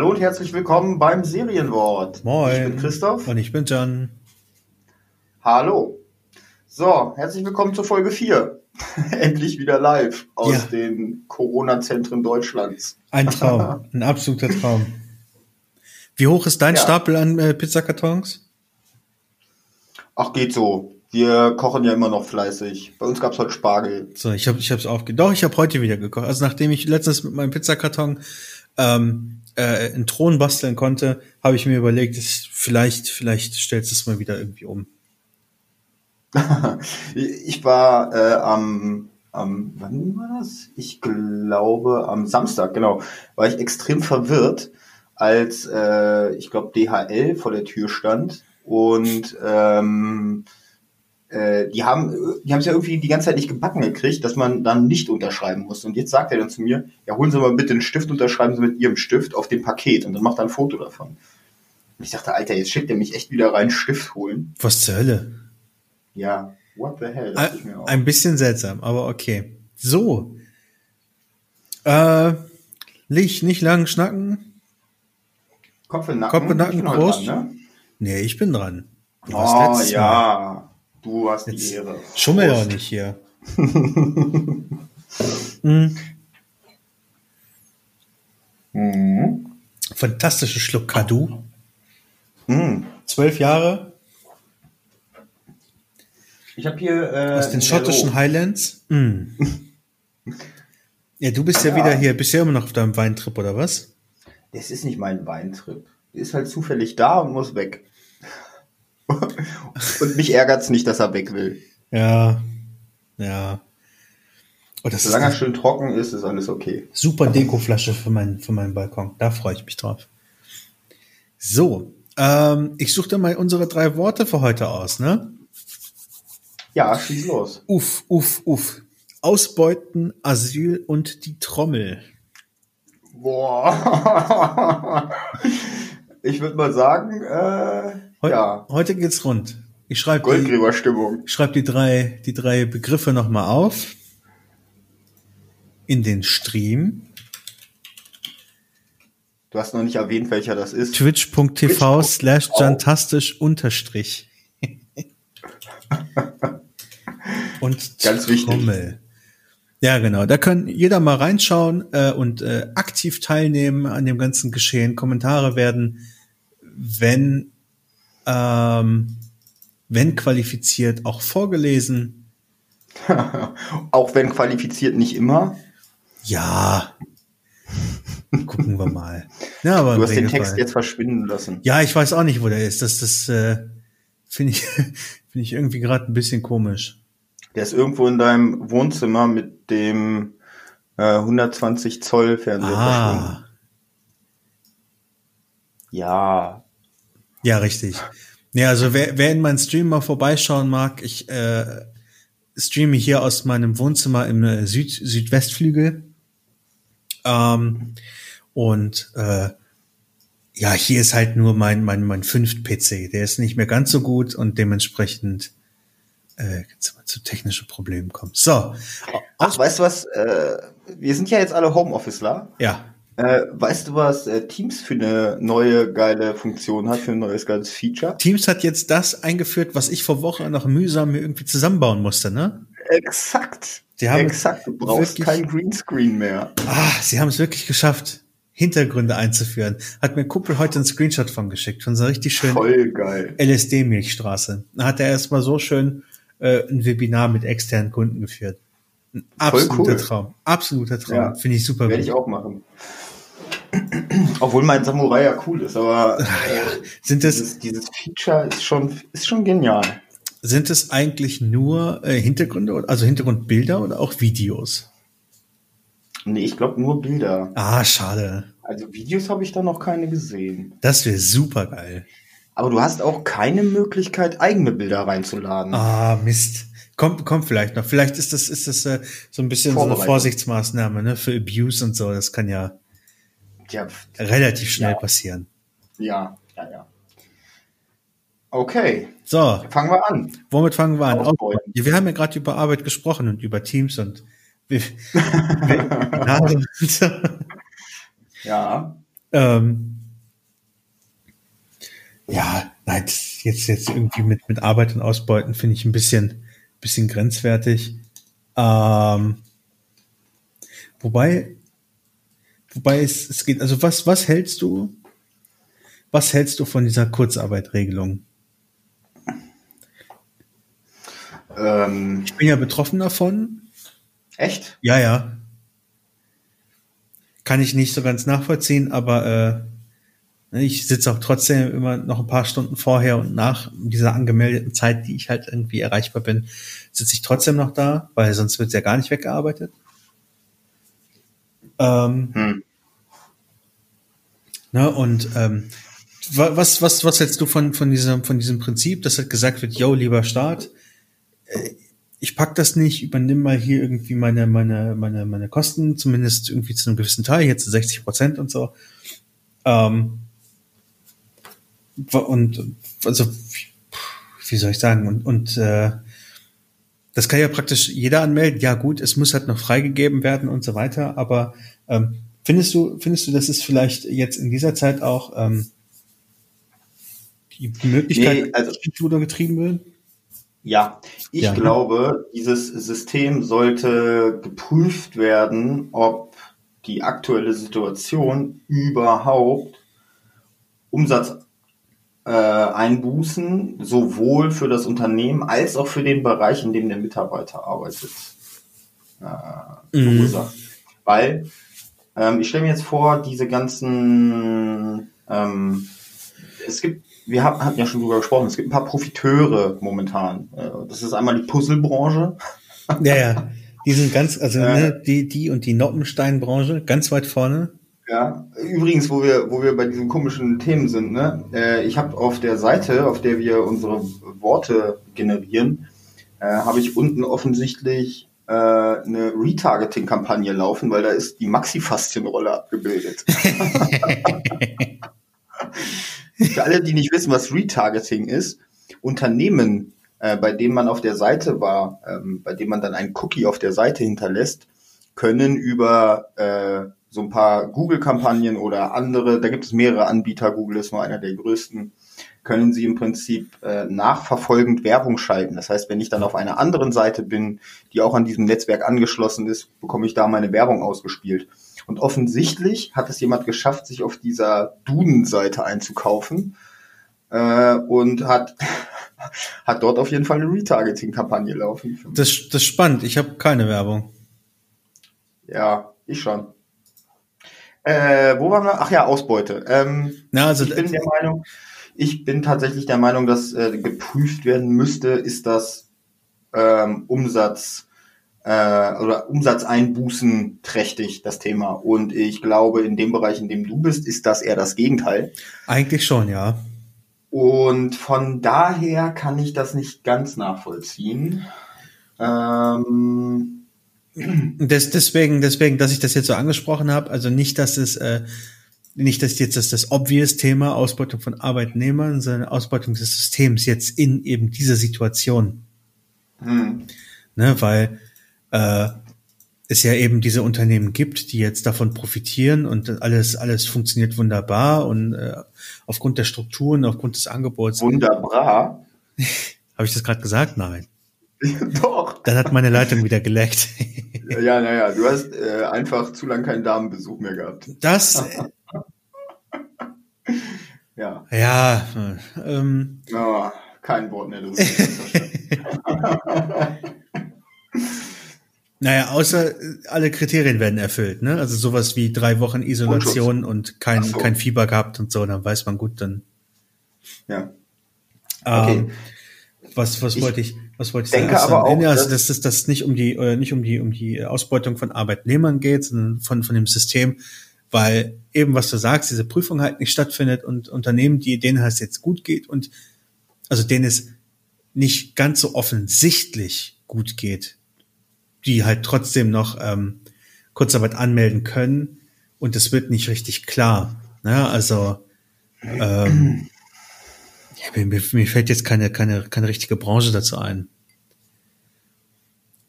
Hallo und herzlich willkommen beim Serienwort. Moin. Ich bin Christoph. Und ich bin Jan. Hallo. So, herzlich willkommen zur Folge 4. Endlich wieder live aus Ja. den Corona-Zentren Deutschlands. Ein Traum. Ein absoluter Traum. Wie hoch ist dein Ja. Stapel an äh, Pizzakartons? Ach, geht so. Wir kochen ja immer noch fleißig. Bei uns gab's heute Spargel. So, ich habe ich hab's aufge... Doch, ich habe heute wieder gekocht. Also nachdem ich letztens mit meinem Pizzakarton ähm, äh, einen Thron basteln konnte, habe ich mir überlegt, dass vielleicht, vielleicht stellst du es mal wieder irgendwie um. Ich war äh, am, am, wann war das? Ich glaube am Samstag, genau, war ich extrem verwirrt, als äh, ich glaube DHL vor der Tür stand und ähm, äh, die haben die haben es ja irgendwie die ganze Zeit nicht gebacken gekriegt, dass man dann nicht unterschreiben muss. Und jetzt sagt er dann zu mir, ja holen Sie mal bitte einen Stift, unterschreiben Sie mit Ihrem Stift auf dem Paket und dann macht er ein Foto davon. Und ich dachte, Alter, jetzt schickt er mich echt wieder rein, Stift holen. Was zur Hölle? Ja, what the hell, Ein, ein bisschen seltsam, aber okay. So. Äh, nicht, nicht lang schnacken. Kopf in Nacken. Kopf in Nacken, Prost. dran, ne? Nee, ich bin dran. Du Oh letztes Mal. Du hast die Jetzt Ehre. Schummel doch nicht hier. mm, Mhm. fantastischer Schluck Kadu. Mhm. Zwölf Jahre Ich habe hier äh, aus den schottischen Merlot. Highlands. Mm. Ja, du bist ja, Ja. wieder hier, bist ja immer noch auf deinem Weintrip, oder was? Das ist nicht mein Weintrip. Ist halt zufällig da und muss weg. Und mich ärgert's nicht, dass er weg will. Ja. Ja. Oh, das Solange er schön trocken ist, ist alles okay. super Dekoflasche für, mein, für meinen Balkon. Da freue ich mich drauf. So. Ähm, ich suche dann mal unsere drei Worte für heute aus, ne? Ja, schieß los. Uff, uff, uff. Ausbeuten, Asyl und die Trommel. Boah. ich würde mal sagen, äh, Heu ja, Heute geht's rund. Ich schreibe die, ich schreib die, drei, die drei Begriffe nochmal auf. In den Stream. Du hast noch nicht erwähnt, welcher das ist. Twitch.tv slash jantastisch unterstrich. und Ganz wichtig. Trommel. Ja, genau. Da kann jeder mal reinschauen äh, und äh, aktiv teilnehmen an dem ganzen Geschehen. Kommentare werden, wenn, ähm, wenn qualifiziert, auch vorgelesen. Auch wenn qualifiziert nicht immer. Ja. Gucken wir mal. Ja, aber Du hast den. Text jetzt verschwinden lassen. Ja, ich weiß auch nicht, wo der ist. Das, das äh, finde ich, finde ich irgendwie gerade ein bisschen komisch. Der ist irgendwo in deinem Wohnzimmer mit dem äh, 120 Zoll Fernseher verschwunden. Ah, Ja. ja, richtig. Ja, also wer, wer in meinen Stream mal vorbeischauen mag, ich äh, streame hier aus meinem Wohnzimmer im äh, Süd Südwestflügel. Ähm, und äh, ja, hier ist halt nur mein mein mein fünft PC. Der ist nicht mehr ganz so gut und dementsprechend äh, zu technischen Problemen kommt. So, Ach, weißt du was? Äh, wir sind ja jetzt alle Homeofficeler. ja, Äh, weißt du, was äh, Teams für eine neue geile Funktion hat, für ein neues geiles Feature? Teams hat jetzt das eingeführt, was ich vor Wochen noch mühsam mir irgendwie zusammenbauen musste, ne? Exakt. Die haben Exakt. Du brauchst wirklich- kein Greenscreen mehr. Ah, sie haben es wirklich geschafft, Hintergründe einzuführen. Hat mir ein Kumpel heute einen Screenshot von geschickt, von so einer richtig schönen geil. LSD-Milchstraße. Da hat er erstmal so schön äh, ein Webinar mit externen Kunden geführt. Ein absoluter cool. Traum. Absoluter Traum. Ja. Finde ich super. Werde ich auch machen. Obwohl mein Samurai ja cool ist, aber äh, Sind es, dieses, dieses Feature ist schon, ist schon genial. sind es eigentlich nur äh, Hintergründe, oder- also Hintergrundbilder oder auch Videos? Nee, ich glaube nur Bilder. Ah, schade. Also Videos habe ich da noch keine gesehen. Das wäre super geil. Aber du hast auch keine Möglichkeit, eigene Bilder reinzuladen. Ah, Mist. Kommt, kommt vielleicht noch. Vielleicht ist das, ist das äh, so ein bisschen so eine. Vorsichtsmaßnahme, ne, für Abuse und so. Das kann ja Ja, relativ schnell Ja. passieren. ja, ja, ja. Okay, So, fangen wir an. womit fangen wir an? Ausbeuten. Wir haben ja gerade über Arbeit gesprochen und über Teams und. Ja. Ähm, ja, nein, jetzt, jetzt irgendwie mit, mit Arbeit und Ausbeuten finde ich ein bisschen, bisschen grenzwertig. Ähm, wobei, wobei es, es geht, also was, was hältst du, was hältst du von dieser Kurzarbeitregelung? Ähm, ich bin ja betroffen davon. Echt? Ja, ja. Kann ich nicht so ganz nachvollziehen, aber äh, Ne, ich sitze auch trotzdem immer noch ein paar Stunden vorher und nach dieser angemeldeten Zeit, die ich halt irgendwie erreichbar bin, sitze ich trotzdem noch da, weil sonst wird es ja gar nicht weggearbeitet. Ähm, hm. ne, und ähm, was, was, was hältst du von, von, diesem, von diesem Prinzip, dass halt gesagt wird, yo, lieber Staat, äh, ich pack das nicht, übernimm mal hier irgendwie meine, meine, meine, meine Kosten, zumindest irgendwie zu einem gewissen Teil, zu 60 Prozent und so. Ähm, und also wie soll ich sagen und und äh, das kann ja praktisch jeder anmelden. Ja gut, es muss halt noch freigegeben werden und so weiter. Aber ähm, findest du findest du, dass es vielleicht jetzt in dieser Zeit auch ähm, die Möglichkeit nee, also, getrieben wird? Ja, ich ja, glaube, dieses System sollte geprüft werden, ob die aktuelle Situation überhaupt Umsatz äh, Einbußen sowohl für das Unternehmen als auch für den Bereich, in dem der Mitarbeiter arbeitet, äh, mhm. Weil ähm, ich stelle mir jetzt vor, diese ganzen, ähm, es gibt, wir haben, hatten ja schon drüber gesprochen, es gibt ein paar Profiteure momentan. Äh, das ist einmal die Puzzlebranche. Ja, ja. Die sind ganz, also äh, ne, die, die und die Noppenstein-Branche, ganz weit vorne. Ja, übrigens, wo wir, wo wir bei diesen komischen Themen sind, ne? Äh, ich habe auf der Seite, auf der wir unsere Worte generieren, äh, habe ich unten offensichtlich äh, eine Retargeting-Kampagne laufen, weil da ist die Maxifaszienrolle abgebildet. Für alle, die nicht wissen, was Retargeting ist, Unternehmen, äh, bei denen man auf der Seite war, ähm, bei denen man dann einen Cookie auf der Seite hinterlässt, können über äh, so ein paar Google-Kampagnen oder andere, da gibt es mehrere Anbieter, Google ist nur einer der größten, können Sie im Prinzip äh, nachverfolgend Werbung schalten. Das heißt, wenn ich dann auf einer anderen Seite bin, die auch an diesem Netzwerk angeschlossen ist, bekomme ich da meine Werbung ausgespielt. Und offensichtlich hat es jemand geschafft, sich auf dieser Duden-Seite einzukaufen äh, und hat hat dort auf jeden Fall eine Retargeting-Kampagne laufen. Das, das ist spannend. Ich habe keine Werbung. Ja, ich schon. Äh, wo waren wir? Ach ja, Ausbeute. Ähm, Na, also, ich bin der Meinung, ich bin tatsächlich der Meinung, dass äh, geprüft werden müsste, ist das ähm, Umsatz äh, oder Umsatzeinbußen trächtig, das Thema. Und ich glaube, in dem Bereich, in dem du bist, ist das eher das Gegenteil. Eigentlich schon, ja. Und von daher kann ich das nicht ganz nachvollziehen. Ähm, das, deswegen, deswegen, dass ich das jetzt so angesprochen habe, also nicht, dass es äh, nicht, dass jetzt das, das obvious Thema Ausbeutung von Arbeitnehmern, sondern Ausbeutung des Systems jetzt in eben dieser Situation. Hm. Ne, weil äh, es ja eben diese Unternehmen gibt, die jetzt davon profitieren und alles, alles funktioniert wunderbar und äh, aufgrund der Strukturen, aufgrund des Angebots. Wunderbar. Habe ich das gerade gesagt? Nein. Doch. Dann hat meine Leitung wieder geleckt. ja, naja, du hast äh, einfach zu lange keinen Damenbesuch mehr gehabt. Das. ja. Ja. Ähm, oh, kein Wort mehr. naja, außer alle Kriterien werden erfüllt, ne? Also sowas wie drei Wochen Isolation und kein, so. kein Fieber gehabt und so, dann weiß man gut, dann. Ja. Ähm, okay. Was, was ich, wollte ich? Was wollte ich denke sagen? aber auch, also, dass, dass das nicht um die äh, nicht um die um die Ausbeutung von Arbeitnehmern geht, sondern von von dem System, weil eben was du sagst, diese Prüfung halt nicht stattfindet und Unternehmen, die denen es jetzt gut geht und also denen es nicht ganz so offensichtlich gut geht, die halt trotzdem noch ähm, Kurzarbeit anmelden können und es wird nicht richtig klar. Ne? Also ähm, ja, mir, mir fällt jetzt keine, keine, keine richtige Branche dazu ein.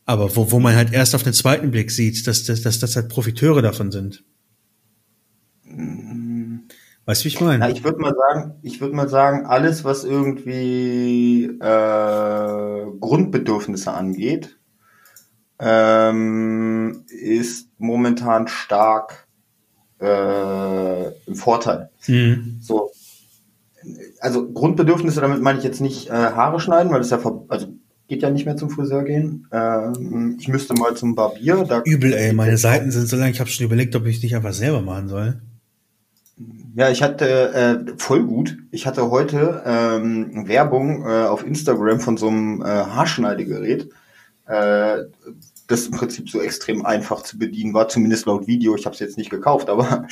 Aber wo, wo man halt erst auf den zweiten Blick sieht, dass, dass, dass das halt Profiteure davon sind. Weißt du, wie ich meine? Na, ich würde mal sagen, ich würde mal sagen, alles, was irgendwie äh, Grundbedürfnisse angeht, ähm, ist momentan stark äh, im Vorteil. Mhm. So, also Grundbedürfnisse, damit meine ich jetzt nicht äh, Haare schneiden, weil das ja ver also geht ja nicht mehr zum Friseur gehen. Ähm, ich müsste mal zum Barbier. Da Übel, ey, meine Seiten sind so lang, ich habe schon überlegt, ob ich nicht einfach selber machen soll. Ja, ich hatte äh, voll gut. Ich hatte heute ähm, Werbung äh, auf Instagram von so einem äh, Haarschneidegerät, äh, das im Prinzip so extrem einfach zu bedienen war, zumindest laut Video. Ich habe es jetzt nicht gekauft, aber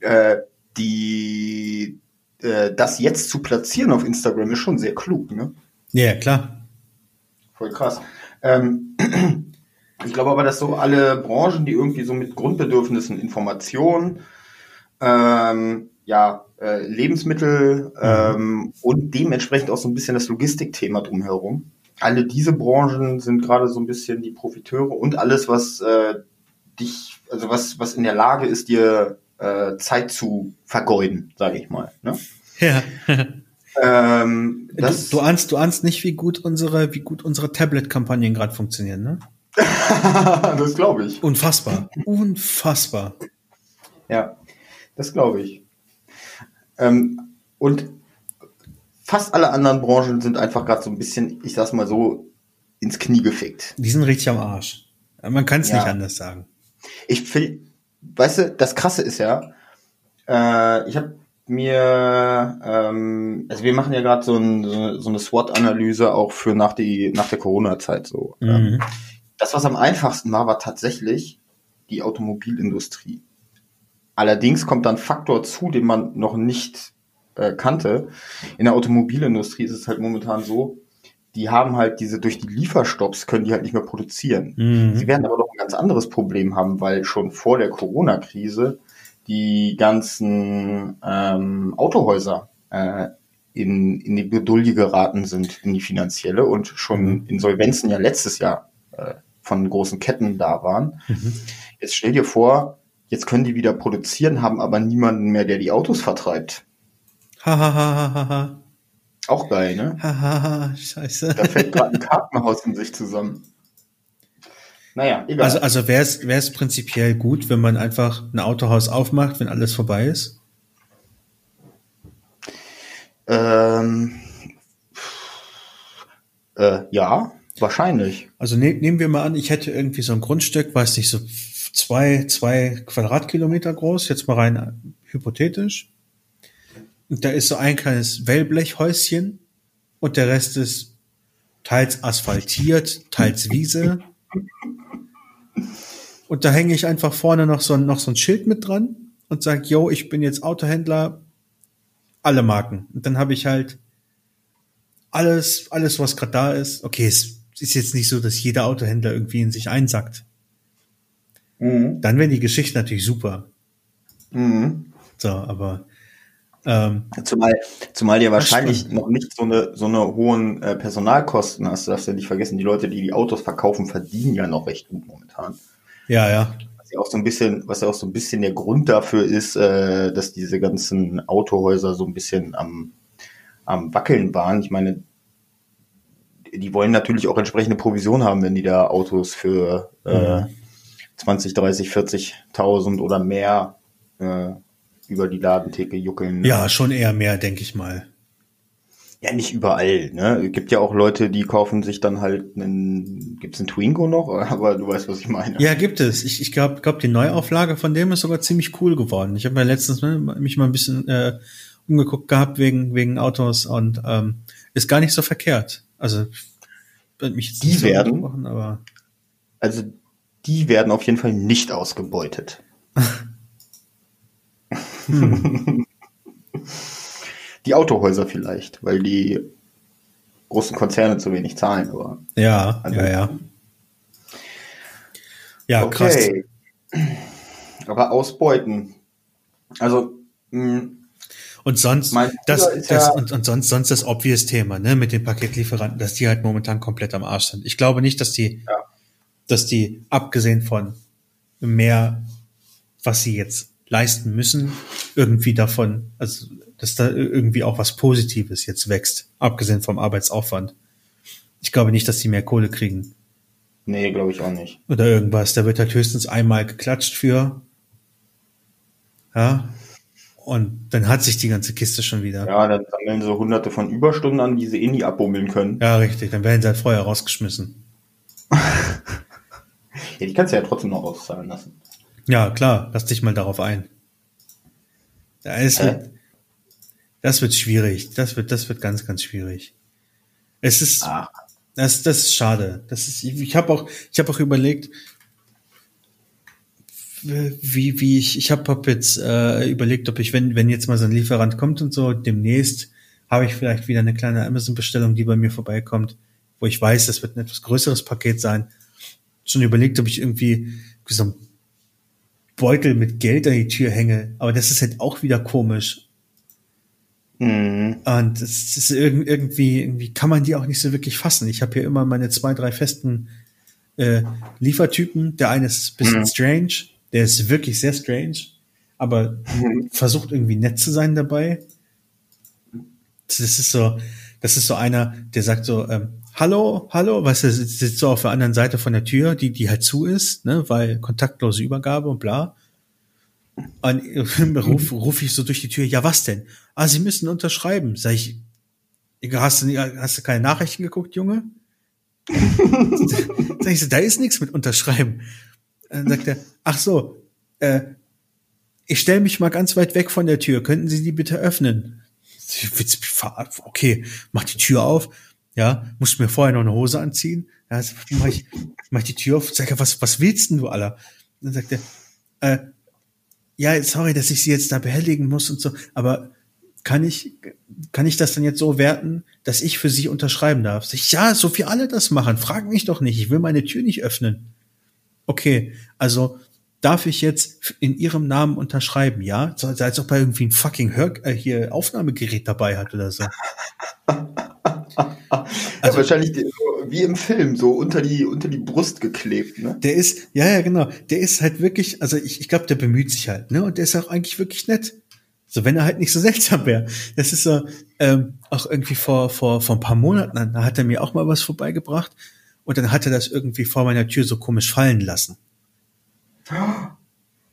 äh, die äh, das jetzt zu platzieren auf Instagram ist schon sehr klug, ne? Ja, klar. Voll krass. Ähm, ich glaube aber, dass so alle Branchen, die irgendwie so mit Grundbedürfnissen, Informationen, ähm, ja, äh, Lebensmittel ähm, und dementsprechend auch so ein bisschen das Logistikthema drumherum. Alle diese Branchen sind gerade so ein bisschen die Profiteure und alles, was äh, dich, also was, was in der Lage ist, dir äh, Zeit zu vergeuden, sage ich mal. Ne? Ja. Ähm, Du, das, du ahnst, du ahnst nicht, wie gut unsere, wie gut unsere Tablet-Kampagnen gerade funktionieren, ne? das glaube ich. Unfassbar. Unfassbar. Ja, das glaube ich. Ähm, und fast alle anderen Branchen sind einfach gerade so ein bisschen, ich sag's mal so, ins Knie gefickt. Die sind richtig am Arsch. Man kann es Ja. nicht anders sagen. Ich finde, weißt du, das Krasse ist ja, äh, ich habe mir, ähm, also wir machen ja gerade so, ein, so, so eine SWOT-Analyse auch für nach die nach der Corona-Zeit so. Ähm, Mhm. Das, was am einfachsten war, war tatsächlich die Automobilindustrie. Allerdings kommt dann ein Faktor zu, den man noch nicht äh, kannte. In der Automobilindustrie ist es halt momentan so, die haben halt diese, durch die Lieferstopps können die halt nicht mehr produzieren. Sie Mhm. werden aber noch ein ganz anderes Problem haben, weil schon vor der Corona-Krise die ganzen ähm, Autohäuser äh, in, in die Bedulde geraten sind, in die finanzielle und schon Insolvenzen ja letztes Jahr äh, von großen Ketten da waren. Mhm. Jetzt stell dir vor, jetzt können die wieder produzieren, haben aber niemanden mehr, der die Autos vertreibt. Ha, ha, ha, ha, ha, ha. Auch geil, ne? Ha, ha, ha, scheiße. Da fällt gerade ein Kartenhaus in sich zusammen. Naja, egal. Also, also wäre es prinzipiell gut, wenn man einfach ein Autohaus aufmacht, wenn alles vorbei ist? ähm, äh, ja, wahrscheinlich. Also ne, nehmen wir mal an, ich hätte irgendwie so ein Grundstück, weiß nicht, so zwei, zwei Quadratkilometer groß, jetzt mal rein hypothetisch. Und da ist so ein kleines Wellblechhäuschen und der Rest ist teils asphaltiert, teils Wiese. Und da hänge ich einfach vorne noch so, ein- noch so ein Schild mit dran und sage, yo, ich bin jetzt Autohändler, alle Marken. Und dann habe ich halt alles, alles, was gerade da ist. Okay, es ist jetzt nicht so, dass jeder Autohändler irgendwie in sich einsackt. Mhm. Dann wären die Geschichten natürlich super. Mhm. So, aber ähm, Zumal, zumal dir wahrscheinlich noch nicht so eine, so eine hohen äh, Personalkosten hast. Du darfst ja nicht vergessen, die Leute, die die Autos verkaufen, verdienen ja noch recht gut momentan. ja, ja. Was ja auch so ein bisschen, was ja auch so ein bisschen der Grund dafür ist, äh, dass diese ganzen Autohäuser so ein bisschen am, am Wackeln waren. Ich meine, die wollen natürlich auch entsprechende Provision haben, wenn die da Autos für äh, 20, 30, 40.000 oder mehr äh, über die Ladentheke juckeln. Ja, schon eher mehr, denke ich mal. Ja, nicht überall. Ne? Es gibt ja auch Leute, die kaufen sich dann halt einen, gibt's einen Twingo noch? Aber du weißt, was ich meine. Ja, gibt es. Ich, ich glaube, glaub, die Neuauflage von dem ist sogar ziemlich cool geworden. Ich habe mir letztens ne, mich mal ein bisschen äh, umgeguckt gehabt wegen, wegen Autos und ähm, ist gar nicht so verkehrt. Also mich jetzt Die so werden- angesprochen, aber Also die werden auf jeden Fall nicht ausgebeutet. die Autohäuser vielleicht, weil die großen Konzerne zu wenig zahlen, aber ja, Also- ja, ja. Ja, krass. okay. Aber ausbeuten. Also mh, Und sonst, das, das ja- und, und sonst, sonst das obvious Thema, ne, mit den Paketlieferanten, dass die halt momentan komplett am Arsch sind. Ich glaube nicht, dass die, Ja. dass die, abgesehen von mehr, was sie jetzt leisten müssen, irgendwie davon, also dass da irgendwie auch was Positives jetzt wächst, abgesehen vom Arbeitsaufwand. Ich glaube nicht, dass die mehr Kohle kriegen. Nee, glaube ich auch nicht. Oder irgendwas. Da wird halt höchstens einmal geklatscht für. Ja. Und dann hat sich die ganze Kiste schon wieder. Ja, dann sammeln sie hunderte von Überstunden an, die sie eh nie abbummeln können. Ja, richtig. Dann werden sie halt vorher rausgeschmissen. ja, die kannst du ja trotzdem noch auszahlen lassen. Ja, klar. Lass dich mal darauf ein. Das wird, das wird schwierig. Das wird, das wird ganz, ganz schwierig. Es ist, Ach. das, das ist schade. Das ist, ich, ich habe auch, ich habe auch überlegt, wie, wie ich, ich habe hab jetzt äh, überlegt, ob ich, wenn, wenn jetzt mal so ein Lieferant kommt und so, demnächst habe ich vielleicht wieder eine kleine Amazon-Bestellung, die bei mir vorbeikommt, wo ich weiß, das wird ein etwas größeres Paket sein. Schon überlegt, ob ich irgendwie so ein Beutel mit Geld an die Tür hänge, aber das ist halt auch wieder komisch. Mhm. Und das ist irgendwie, irgendwie kann man die auch nicht so wirklich fassen. Ich habe hier immer meine zwei, drei festen äh, Liefertypen. Der eine ist ein bisschen mhm. strange, der ist wirklich sehr strange, aber mhm. versucht irgendwie nett zu sein dabei. Das ist so, das ist so einer, der sagt so, ähm, hallo, hallo, was weißt du, sitzt so auf der anderen Seite von der Tür, die, die halt zu ist, ne, weil kontaktlose Übergabe und bla. Und ruf, ruf ich so durch die Tür, ja, was denn? Ah, Sie müssen unterschreiben. Sag ich, hast du, hast du keine Nachrichten geguckt, Junge? Sag ich so, da ist nichts mit unterschreiben. Dann sagt er, ach so, äh, ich stelle mich mal ganz weit weg von der Tür. Könnten Sie die bitte öffnen? Okay, mach die Tür auf. Ja, muss mir vorher noch eine Hose anziehen. Ja, mach ich, mach die Tür auf. Sag was, was willst denn du aller? Dann sagt er, äh, ja, sorry, dass ich Sie jetzt da behelligen muss und so, aber kann ich, kann ich das dann jetzt so werten, dass ich für Sie unterschreiben darf? Sag ich, ja, so wie alle das machen. Frag mich doch nicht. Ich will meine Tür nicht öffnen okay, also darf ich jetzt in Ihrem Namen unterschreiben, ja? So, als ob er irgendwie ein fucking Hör äh, hier Aufnahmegerät dabei hat oder so. also, ja, wahrscheinlich wie im Film, so unter die, unter die Brust geklebt, ne? Der ist, ja, ja, genau. Der ist halt wirklich, also ich, ich glaube, der bemüht sich halt, ne? Und der ist auch eigentlich wirklich nett. So, wenn er halt nicht so seltsam wäre. Das ist so, ähm, auch irgendwie vor, vor, vor ein paar Monaten, da hat er mir auch mal was vorbeigebracht. Und dann hat er das irgendwie vor meiner Tür so komisch fallen lassen.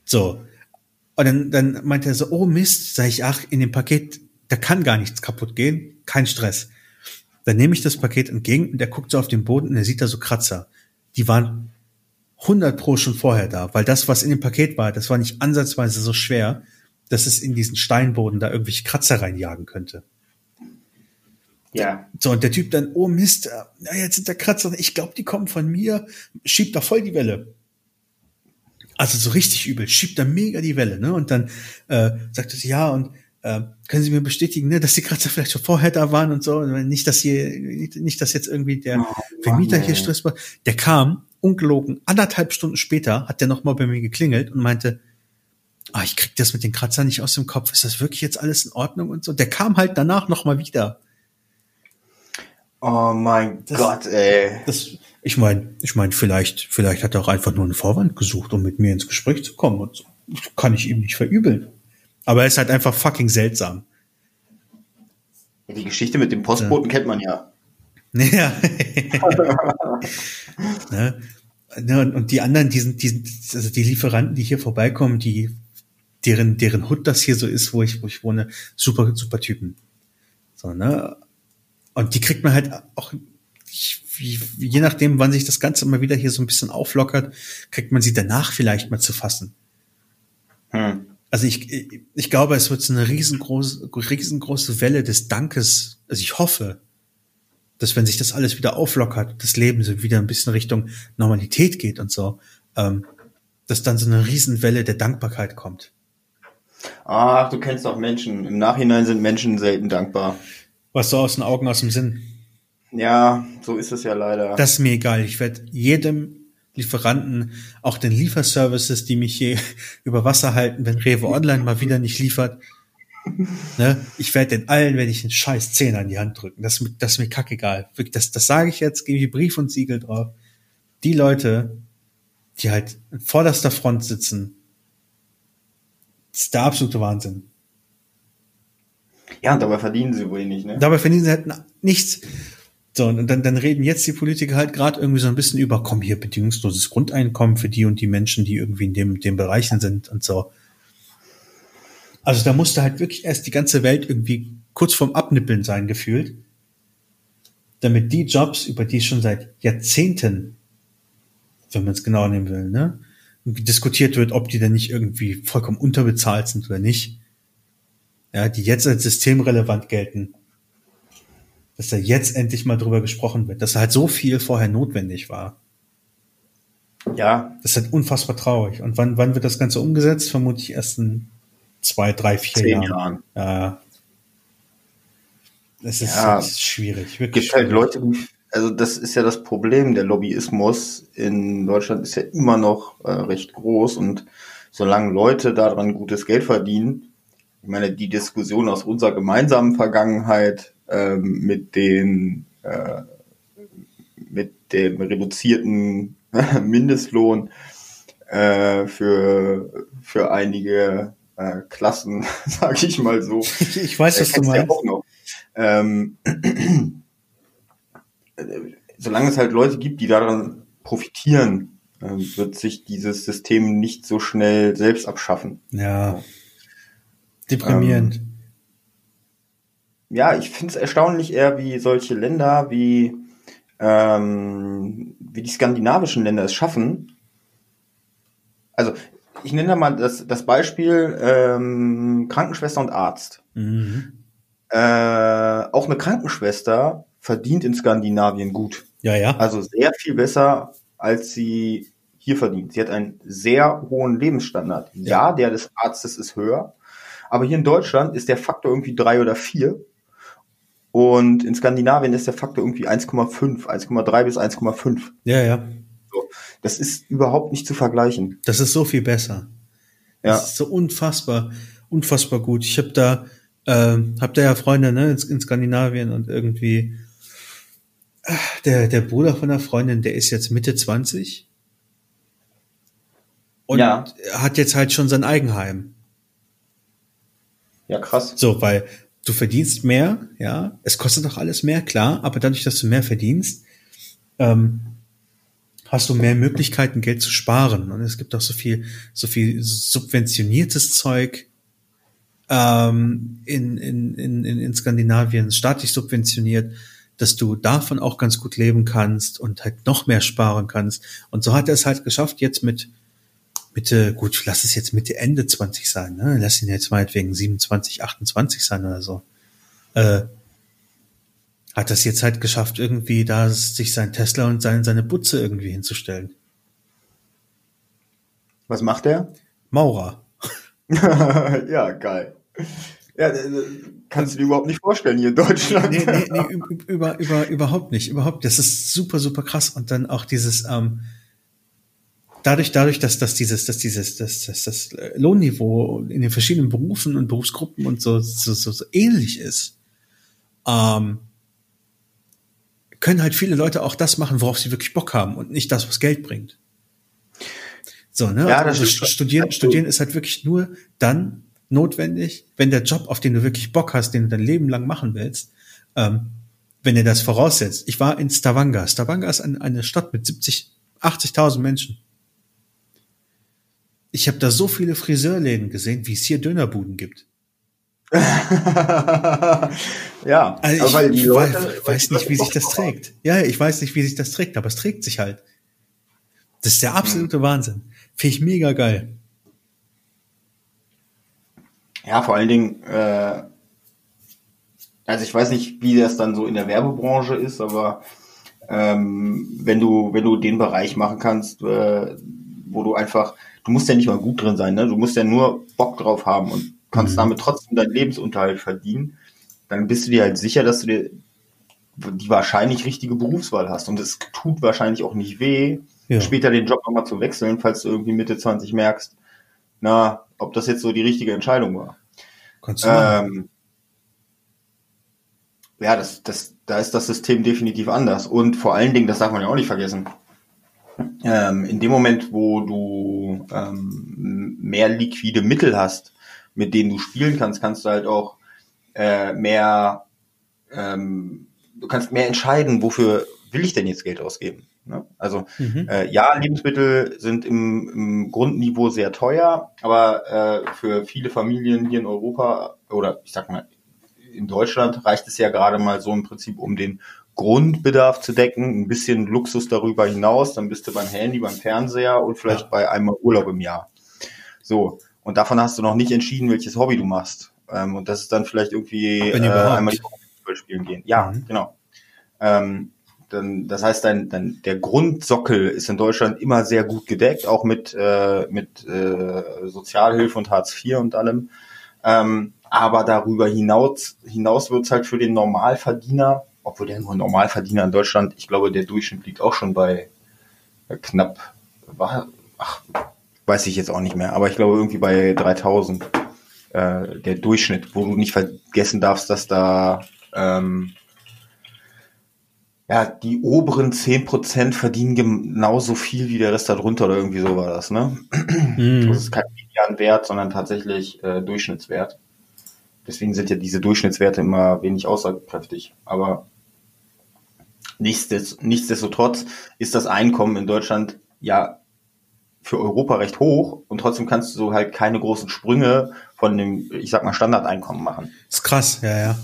So. Und dann, dann meinte er so, oh Mist, sag ich, ach, in dem Paket, da kann gar nichts kaputt gehen, kein Stress. Dann nehme ich das Paket entgegen und er guckt so auf den Boden und er sieht da so Kratzer. Die waren 100 pro schon vorher da, weil das, was in dem Paket war, das war nicht ansatzweise so schwer, dass es in diesen Steinboden da irgendwelche Kratzer reinjagen könnte. Ja. So, und der Typ dann, oh Mist, na, jetzt sind da Kratzer, ich glaube, die kommen von mir, schiebt da voll die Welle. Also so richtig übel, schiebt da mega die Welle, ne? Und dann äh, sagt er, ja, und äh, können Sie mir bestätigen, ne, dass die Kratzer vielleicht schon vorher da waren und so, und nicht, dass hier, nicht, dass jetzt irgendwie der oh, Vermieter hier Stress war. Der kam, ungelogen, anderthalb Stunden später hat der nochmal bei mir geklingelt und meinte, ah, ich krieg das mit den Kratzern nicht aus dem Kopf, ist das wirklich jetzt alles in Ordnung und so. Der kam halt danach nochmal wieder. Oh mein das, Gott, ey. Das, ich meine, ich meine, vielleicht, vielleicht hat er auch einfach nur einen Vorwand gesucht, um mit mir ins Gespräch zu kommen. Und so. kann ich ihm nicht verübeln. Aber er ist halt einfach fucking seltsam. Die Geschichte mit dem Postboten ja. kennt man ja. Ja. ne? ne? Und die anderen, die sind, die sind, also die Lieferanten, die hier vorbeikommen, die, deren, deren Hut das hier so ist, wo ich, wo ich wohne, super, super Typen. So, ne? Und die kriegt man halt auch, je nachdem, wann sich das Ganze mal wieder hier so ein bisschen auflockert, kriegt man sie danach vielleicht mal zu fassen. Hm. Also ich, ich glaube, es wird so eine riesengroße, riesengroße Welle des Dankes. Also ich hoffe, dass wenn sich das alles wieder auflockert, das Leben so wieder ein bisschen Richtung Normalität geht und so, ähm, dass dann so eine Riesenwelle der Dankbarkeit kommt. Ach, du kennst doch Menschen. Im Nachhinein sind Menschen selten dankbar. Was so aus den Augen, aus dem Sinn. Ja, so ist es ja leider. Das ist mir egal. Ich werde jedem Lieferanten, auch den Lieferservices, die mich hier über Wasser halten, wenn Rewe Online mal wieder nicht liefert. Ne? Ich werde den allen, wenn ich einen scheiß Zehner in die Hand drücken. Das, das ist mir kackegal. Das, das sage ich jetzt, gebe ich Brief und Siegel drauf. Die Leute, die halt in vorderster Front sitzen, Das ist der absolute Wahnsinn. Ja, und dabei verdienen sie wenig, ne? Dabei verdienen sie halt nichts. So, und dann, dann reden jetzt die Politiker halt gerade irgendwie so ein bisschen über, komm hier, bedingungsloses Grundeinkommen für die und die Menschen, die irgendwie in dem, dem Bereichen sind und so. Also da musste halt wirklich erst die ganze Welt irgendwie kurz vorm Abnippeln sein, gefühlt. Damit die Jobs, über die schon seit Jahrzehnten, wenn man es genau nehmen will, ne, diskutiert wird, ob die denn nicht irgendwie vollkommen unterbezahlt sind oder nicht, ja, die jetzt als systemrelevant gelten, dass da jetzt endlich mal drüber gesprochen wird, dass halt so viel vorher notwendig war. Ja. Das ist halt unfassbar traurig. Und wann, wann wird das Ganze umgesetzt? Vermutlich erst in zwei, drei, vier Zehn Jahren. Jahren. Ja. Das ist, ja, ist schwierig. Wirklich gibt halt Leute, also das ist ja das Problem. Der Lobbyismus in Deutschland ist ja immer noch äh, recht groß und solange Leute daran gutes Geld verdienen, ich meine, die Diskussion aus unserer gemeinsamen Vergangenheit ähm, mit den äh, mit dem reduzierten Mindestlohn äh, für für einige äh, Klassen, sage ich mal so. Ich weiß, was du meinst. Ja auch noch. Ähm, solange es halt Leute gibt, die daran profitieren, äh, wird sich dieses System nicht so schnell selbst abschaffen. Ja. Deprimierend. Ähm, ja, ich finde es erstaunlich eher, wie solche Länder wie, ähm, wie die skandinavischen Länder es schaffen. Also ich nenne da mal das, das Beispiel ähm, Krankenschwester und Arzt. Mhm. Äh, auch eine Krankenschwester verdient in Skandinavien gut. Ja, ja. Also sehr viel besser, als sie hier verdient. Sie hat einen sehr hohen Lebensstandard. Ja, ja der des Arztes ist höher. Aber hier in Deutschland ist der Faktor irgendwie drei oder vier. Und in Skandinavien ist der Faktor irgendwie 1,5, 1,3 bis 1,5. Ja, ja. So, das ist überhaupt nicht zu vergleichen. Das ist so viel besser. Ja. Das ist so unfassbar, unfassbar gut. Ich habe da, äh, hab da ja Freunde ne, in, in Skandinavien und irgendwie der, der Bruder von der Freundin, der ist jetzt Mitte 20 und ja. hat jetzt halt schon sein Eigenheim. Ja, krass. So, weil du verdienst mehr, ja, es kostet doch alles mehr, klar, aber dadurch, dass du mehr verdienst, ähm, hast du mehr Möglichkeiten, Geld zu sparen. Und es gibt auch so viel, so viel subventioniertes Zeug ähm, in, in, in, in Skandinavien, staatlich subventioniert, dass du davon auch ganz gut leben kannst und halt noch mehr sparen kannst. Und so hat er es halt geschafft, jetzt mit Mitte, gut, lass es jetzt Mitte, Ende 20 sein, ne? Lass ihn jetzt meinetwegen 27, 28 sein oder so. Äh, hat das jetzt halt geschafft, irgendwie da sich sein Tesla und sein, seine Butze irgendwie hinzustellen. Was macht er? Maurer. ja, geil. Ja, kannst du dir überhaupt nicht vorstellen hier in Deutschland. Nee, nee, nee, über, über, überhaupt nicht, überhaupt. Das ist super, super krass. Und dann auch dieses, ähm, dadurch, dadurch, dass, dass dieses, dass dieses, dass, dass das Lohnniveau in den verschiedenen Berufen und Berufsgruppen und so, so, so, so ähnlich ist, ähm, können halt viele Leute auch das machen, worauf sie wirklich Bock haben und nicht das, was Geld bringt. So, ne? Ja, das also studieren, studieren ist halt wirklich nur dann notwendig, wenn der Job, auf den du wirklich Bock hast, den du dein Leben lang machen willst, ähm, wenn er das voraussetzt. Ich war in Stavanger. Stavanger ist eine, eine Stadt mit 70, 80.000 Menschen. Ich habe da so viele Friseurläden gesehen, wie es hier Dönerbuden gibt. ja, also ich, ich Leute, weiß nicht, wie sich das trägt. Ja, ich weiß nicht, wie sich das trägt, aber es trägt sich halt. Das ist der absolute mhm. Wahnsinn. Finde ich mega geil. Ja, vor allen Dingen, äh, also ich weiß nicht, wie das dann so in der Werbebranche ist, aber ähm, wenn du, wenn du den Bereich machen kannst, äh, wo du einfach, du musst ja nicht mal gut drin sein, ne? Du musst ja nur Bock drauf haben und kannst mhm. damit trotzdem deinen Lebensunterhalt verdienen, dann bist du dir halt sicher, dass du dir die wahrscheinlich richtige Berufswahl hast. Und es tut wahrscheinlich auch nicht weh, ja. später den Job nochmal zu wechseln, falls du irgendwie Mitte 20 merkst, na, ob das jetzt so die richtige Entscheidung war. Kannst du ähm, ja, das, das, da ist das System definitiv anders. Und vor allen Dingen, das darf man ja auch nicht vergessen, ähm, in dem Moment, wo du ähm, mehr liquide Mittel hast, mit denen du spielen kannst, kannst du halt auch äh, mehr, ähm, du kannst mehr entscheiden, wofür will ich denn jetzt Geld ausgeben. Ne? Also mhm. äh, ja, Lebensmittel sind im, im Grundniveau sehr teuer, aber äh, für viele Familien hier in Europa oder ich sag mal in Deutschland reicht es ja gerade mal so im Prinzip, um den Grundbedarf zu decken, ein bisschen Luxus darüber hinaus, dann bist du beim Handy, beim Fernseher und vielleicht ja. bei einmal Urlaub im Jahr. So, und davon hast du noch nicht entschieden, welches Hobby du machst. Ähm, und das ist dann vielleicht irgendwie äh, einmal die spielen gehen. Ja, mhm. genau. Ähm, dann, das heißt, dein, dein, der Grundsockel ist in Deutschland immer sehr gut gedeckt, auch mit, äh, mit äh, Sozialhilfe und Hartz IV und allem. Ähm, aber darüber hinaus, hinaus wird's halt für den Normalverdiener, obwohl der nur Normalverdiener in Deutschland, ich glaube, der Durchschnitt liegt auch schon bei äh, knapp, war, ach, weiß ich jetzt auch nicht mehr, aber ich glaube irgendwie bei 3000 äh, der Durchschnitt, wo du nicht vergessen darfst, dass da ähm, ja, die oberen 10% verdienen genauso viel wie der Rest darunter oder irgendwie so war das, ne? Mm. Das ist kein Medianwert, sondern tatsächlich äh, Durchschnittswert. Deswegen sind ja diese Durchschnittswerte immer wenig aussagekräftig. Aber nichtsdest nichtsdestotrotz ist das Einkommen in Deutschland ja für Europa recht hoch und trotzdem kannst du halt keine großen Sprünge von dem, ich sag mal, Standardeinkommen machen. Das ist krass, ja, ja.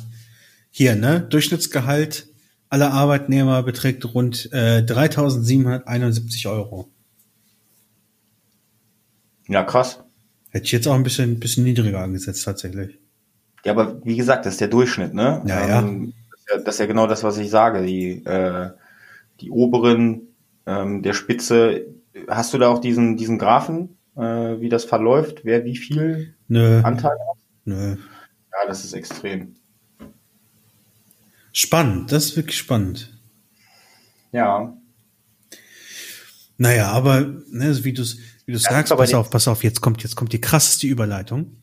Hier, ne? Durchschnittsgehalt aller Arbeitnehmer beträgt rund äh, 3.771 Euro. Ja, krass. Hätte ich jetzt auch ein bisschen, bisschen niedriger angesetzt, tatsächlich. Ja, aber wie gesagt, das ist der Durchschnitt, ne? Ja, ähm, ja. Das ist ja genau das, was ich sage. Die, äh, die oberen ähm, der Spitze, hast du da auch diesen, diesen Graphen, äh, wie das verläuft, wer wie viel Nö. Anteil hat? Nö. Ja, das ist extrem. Spannend, das ist wirklich spannend. Ja. Naja, aber ne, wie du es wie du sagst, pass auf, pass auf, jetzt kommt, jetzt kommt die krasseste Überleitung.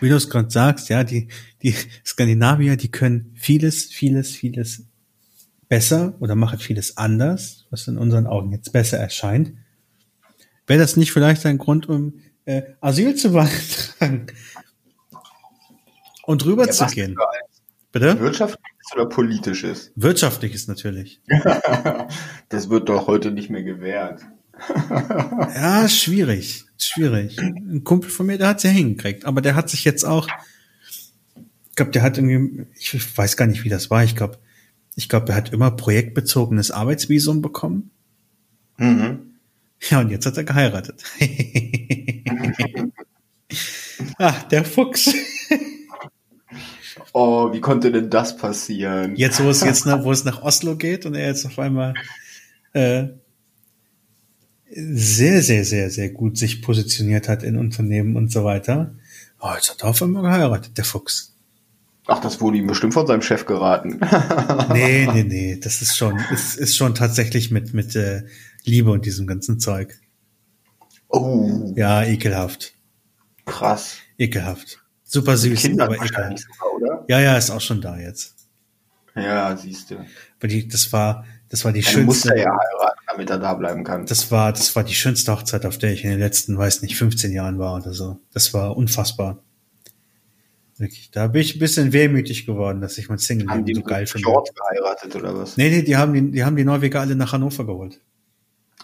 Wie du es gerade sagst, ja, die, die Skandinavier, die können vieles, vieles, vieles besser oder machen vieles anders, was in unseren Augen jetzt besser erscheint. Wäre das nicht vielleicht ein Grund, um äh, Asyl zu beantragen und rüber ja, zu gehen? Bitte? Wirtschaftliches oder politisches? Wirtschaftliches natürlich. das wird doch heute nicht mehr gewährt. Ja, schwierig. Schwierig. Ein Kumpel von mir, der hat es ja hingekriegt, aber der hat sich jetzt auch, ich glaube, der hat irgendwie, ich weiß gar nicht, wie das war, ich glaube, ich glaube, er hat immer projektbezogenes Arbeitsvisum bekommen. Mhm. Ja, und jetzt hat er geheiratet. Ach, der Fuchs. Oh, wie konnte denn das passieren? Jetzt, wo es jetzt nach, wo es nach Oslo geht und er jetzt auf einmal äh, sehr, sehr, sehr, sehr gut sich positioniert hat in Unternehmen und so weiter. Oh, jetzt hat er auf einmal geheiratet, der Fuchs. Ach, das wurde ihm bestimmt von seinem Chef geraten. nee, nee, nee, das ist schon, ist, ist schon tatsächlich mit, mit äh, Liebe und diesem ganzen Zeug. Oh. Ja, ekelhaft. Krass. Ekelhaft. Super süß, Kinder aber egal. Sogar, oder? Ja, ja, ist auch schon da jetzt. Ja, siehst du. Aber die, das war, das war die Dann schönste. Muss er ja heiraten, damit er da bleiben kann. Das war, das war die schönste Hochzeit, auf der ich in den letzten, weiß nicht, 15 Jahren war oder so. Das war unfassbar. Wirklich. Da bin ich ein bisschen wehmütig geworden, dass ich mein Single haben die so geil finde. George geheiratet oder was? Nee, nee, die haben die, die haben die Norweger alle nach Hannover geholt.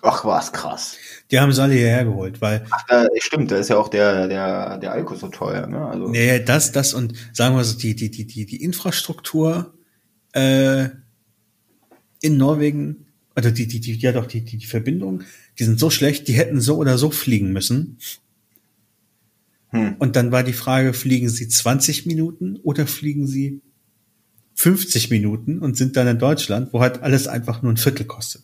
Ach, was krass. Die haben sie alle hierher geholt, weil. Ach, da, stimmt, da ist ja auch der, der, der Alkohol so teuer, ne? Also. Nee, das, das und sagen wir so, die, die, die, die, die Infrastruktur äh, in Norwegen, oder die, die, die, ja doch, die, die, die Verbindung, die sind so schlecht, die hätten so oder so fliegen müssen. Hm. Und dann war die Frage, fliegen sie 20 Minuten oder fliegen sie 50 Minuten und sind dann in Deutschland, wo halt alles einfach nur ein Viertel kostet.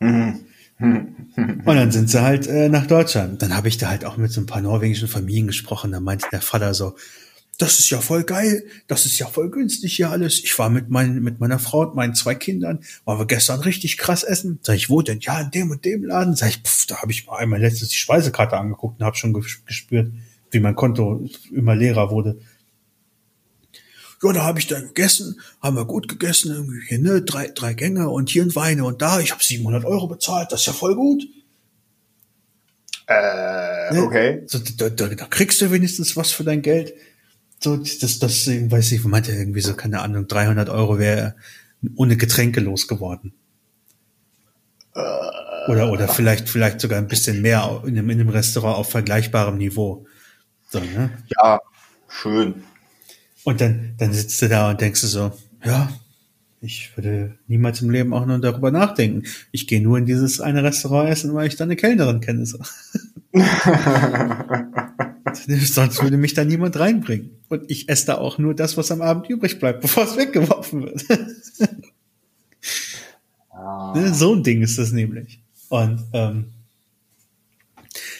Mhm. Und dann sind sie halt äh, nach Deutschland. Dann habe ich da halt auch mit so ein paar norwegischen Familien gesprochen. Da meinte der Vater so, das ist ja voll geil, das ist ja voll günstig hier alles. Ich war mit, mein, mit meiner Frau und meinen zwei Kindern, waren wir gestern richtig krass essen. Sag ich, wo denn? Ja, in dem und dem Laden. Sag ich, pff, da habe ich mal einmal letztens die Speisekarte angeguckt und habe schon gespürt, wie mein Konto immer leerer wurde ja, da habe ich dann gegessen, haben wir gut gegessen, irgendwie hier, ne, drei, drei Gänge und hier ein Weine und da, ich habe 700 Euro bezahlt, das ist ja voll gut. Äh, okay. So, da, da, da kriegst du wenigstens was für dein Geld. So, das, das, weiß ich, meinte irgendwie so, keine Ahnung, 300 Euro wäre ohne Getränke losgeworden. Oder, oder vielleicht, vielleicht sogar ein bisschen mehr in einem, in einem Restaurant auf vergleichbarem Niveau. So, ne? Ja, schön. Und dann, dann sitzt du da und denkst du so, ja, ich würde niemals im Leben auch nur darüber nachdenken. Ich gehe nur in dieses eine Restaurant essen, weil ich da eine Kellnerin kenne. So. Sonst würde mich da niemand reinbringen. Und ich esse da auch nur das, was am Abend übrig bleibt, bevor es weggeworfen wird. ah. So ein Ding ist das nämlich. Und ähm,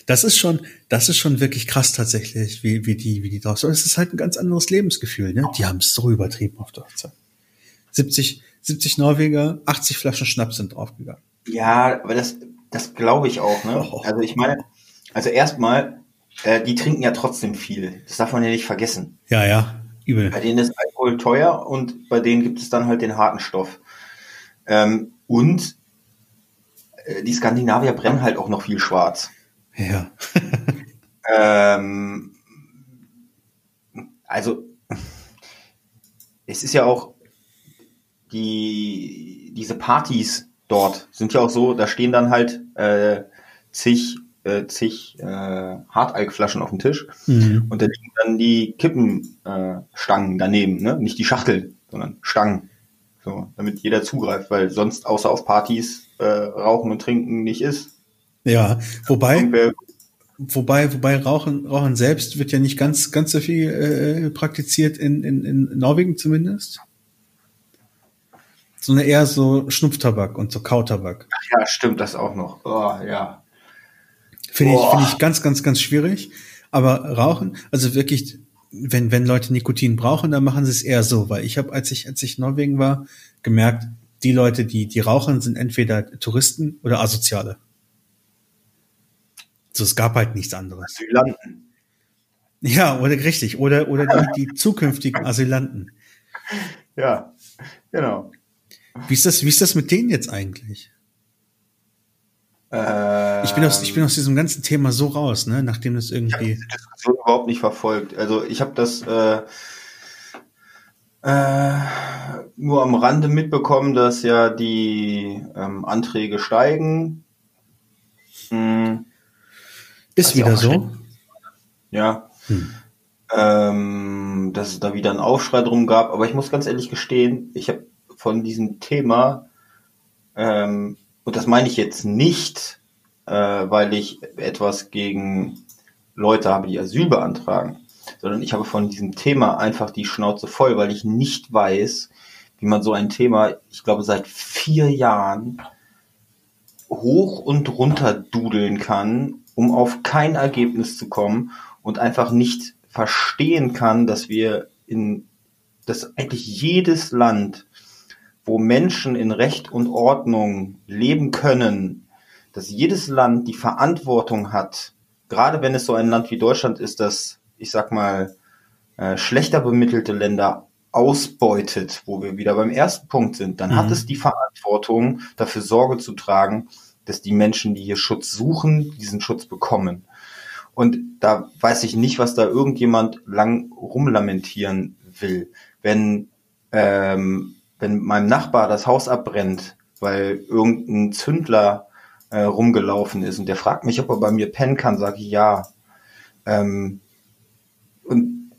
das ist schon, das ist schon wirklich krass tatsächlich, wie, wie die, wie die drauf sind. Es ist halt ein ganz anderes Lebensgefühl. Ne? Die haben es so übertrieben auf der Hochzeit. 70, 70 Norweger, 80 Flaschen Schnaps sind draufgegangen. Ja, aber das, das glaube ich auch. Ne? Oh. Also ich meine, also erstmal, äh, die trinken ja trotzdem viel. Das darf man ja nicht vergessen. Ja, ja, übel. Bei denen ist Alkohol teuer und bei denen gibt es dann halt den harten Stoff. Ähm, und äh, die Skandinavier brennen halt auch noch viel schwarz. Ja. ähm, also, es ist ja auch die, diese Partys dort sind ja auch so, da stehen dann halt äh, zig, äh, zig äh, Hartalkflaschen auf dem Tisch mhm. und da liegen dann die Kippenstangen äh, daneben, ne? Nicht die Schachtel, sondern Stangen. So, damit jeder zugreift, weil sonst außer auf Partys äh, Rauchen und Trinken nicht ist. Ja, wobei, wobei, wobei Rauchen, Rauchen selbst wird ja nicht ganz, ganz so viel äh, praktiziert in, in, in Norwegen zumindest. Sondern eher so Schnupftabak und so Kautabak. Ach ja, stimmt das auch noch. Oh, ja. Finde ich, finde ich ganz, ganz, ganz schwierig. Aber Rauchen, also wirklich, wenn, wenn Leute Nikotin brauchen, dann machen sie es eher so, weil ich habe, als ich, als ich in Norwegen war, gemerkt, die Leute, die, die rauchen, sind entweder Touristen oder Asoziale. So, es gab halt nichts anderes. Asylanten. Ja, oder richtig. Oder, oder die, die zukünftigen Asylanten. Ja, genau. Wie ist das, wie ist das mit denen jetzt eigentlich? Ähm, ich bin aus, ich bin aus diesem ganzen Thema so raus, ne, nachdem das irgendwie. Ich habe die Diskussion überhaupt nicht verfolgt. Also ich habe das äh, äh, nur am Rande mitbekommen, dass ja die ähm, Anträge steigen. Hm. Ist wieder so? Ja. Hm. Ähm, dass es da wieder einen Aufschrei drum gab. Aber ich muss ganz ehrlich gestehen, ich habe von diesem Thema, ähm, und das meine ich jetzt nicht, äh, weil ich etwas gegen Leute habe, die Asyl beantragen, sondern ich habe von diesem Thema einfach die Schnauze voll, weil ich nicht weiß, wie man so ein Thema, ich glaube seit vier Jahren, hoch und runter dudeln kann, um auf kein Ergebnis zu kommen und einfach nicht verstehen kann, dass wir in, dass eigentlich jedes Land, wo Menschen in Recht und Ordnung leben können, dass jedes Land die Verantwortung hat, gerade wenn es so ein Land wie Deutschland ist, das, ich sag mal, äh, schlechter bemittelte Länder ausbeutet, wo wir wieder beim ersten Punkt sind, dann mhm. hat es die Verantwortung, dafür Sorge zu tragen, dass die Menschen, die hier Schutz suchen, diesen Schutz bekommen. Und da weiß ich nicht, was da irgendjemand lang rumlamentieren will. Wenn, ähm, wenn meinem Nachbar das Haus abbrennt, weil irgendein Zündler äh, rumgelaufen ist und der fragt mich, ob er bei mir pennen kann, sage ich ja. Ähm, und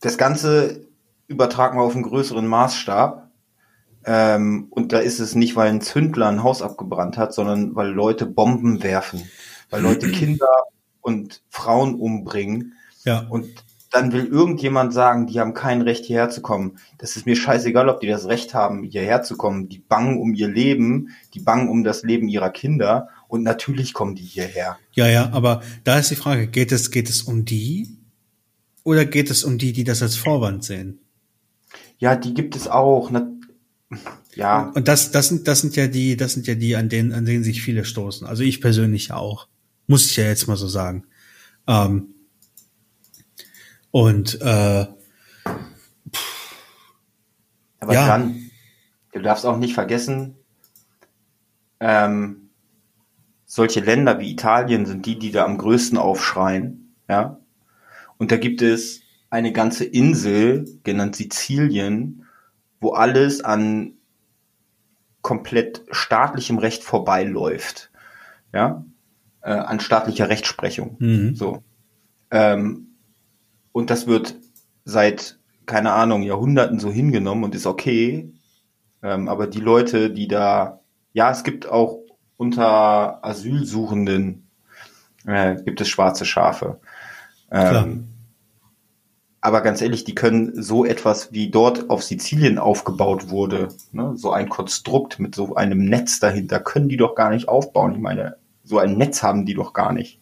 das Ganze übertragen wir auf einen größeren Maßstab. Ähm, und da ist es nicht, weil ein Zündler ein Haus abgebrannt hat, sondern weil Leute Bomben werfen, weil Leute Kinder und Frauen umbringen. Ja. Und dann will irgendjemand sagen, die haben kein Recht hierher zu kommen. Das ist mir scheißegal, ob die das Recht haben, hierher zu kommen. Die bangen um ihr Leben, die bangen um das Leben ihrer Kinder und natürlich kommen die hierher. Ja, ja, aber da ist die Frage, geht es, geht es um die oder geht es um die, die das als Vorwand sehen? Ja, die gibt es auch. Na, ja. Und das, das sind, das sind ja die, das sind ja die, an denen, an denen sich viele stoßen. Also ich persönlich auch. Muss ich ja jetzt mal so sagen. Ähm, und äh, aber ja. dann, du darfst auch nicht vergessen, ähm, solche Länder wie Italien sind die, die da am größten aufschreien, ja. Und da gibt es eine ganze Insel, genannt Sizilien, wo alles an komplett staatlichem Recht vorbeiläuft, ja, äh, an staatlicher Rechtsprechung, Mhm. so. Ähm, und das wird seit, keine Ahnung, Jahrhunderten so hingenommen und ist okay. Ähm, aber die Leute, die da, ja, es gibt auch unter Asylsuchenden, äh, gibt es schwarze Schafe. Klar. Ähm, aber ganz ehrlich, die können so etwas, wie dort auf Sizilien aufgebaut wurde, ne, so ein Konstrukt mit so einem Netz dahinter, können die doch gar nicht aufbauen. Ich meine, so ein Netz haben die doch gar nicht.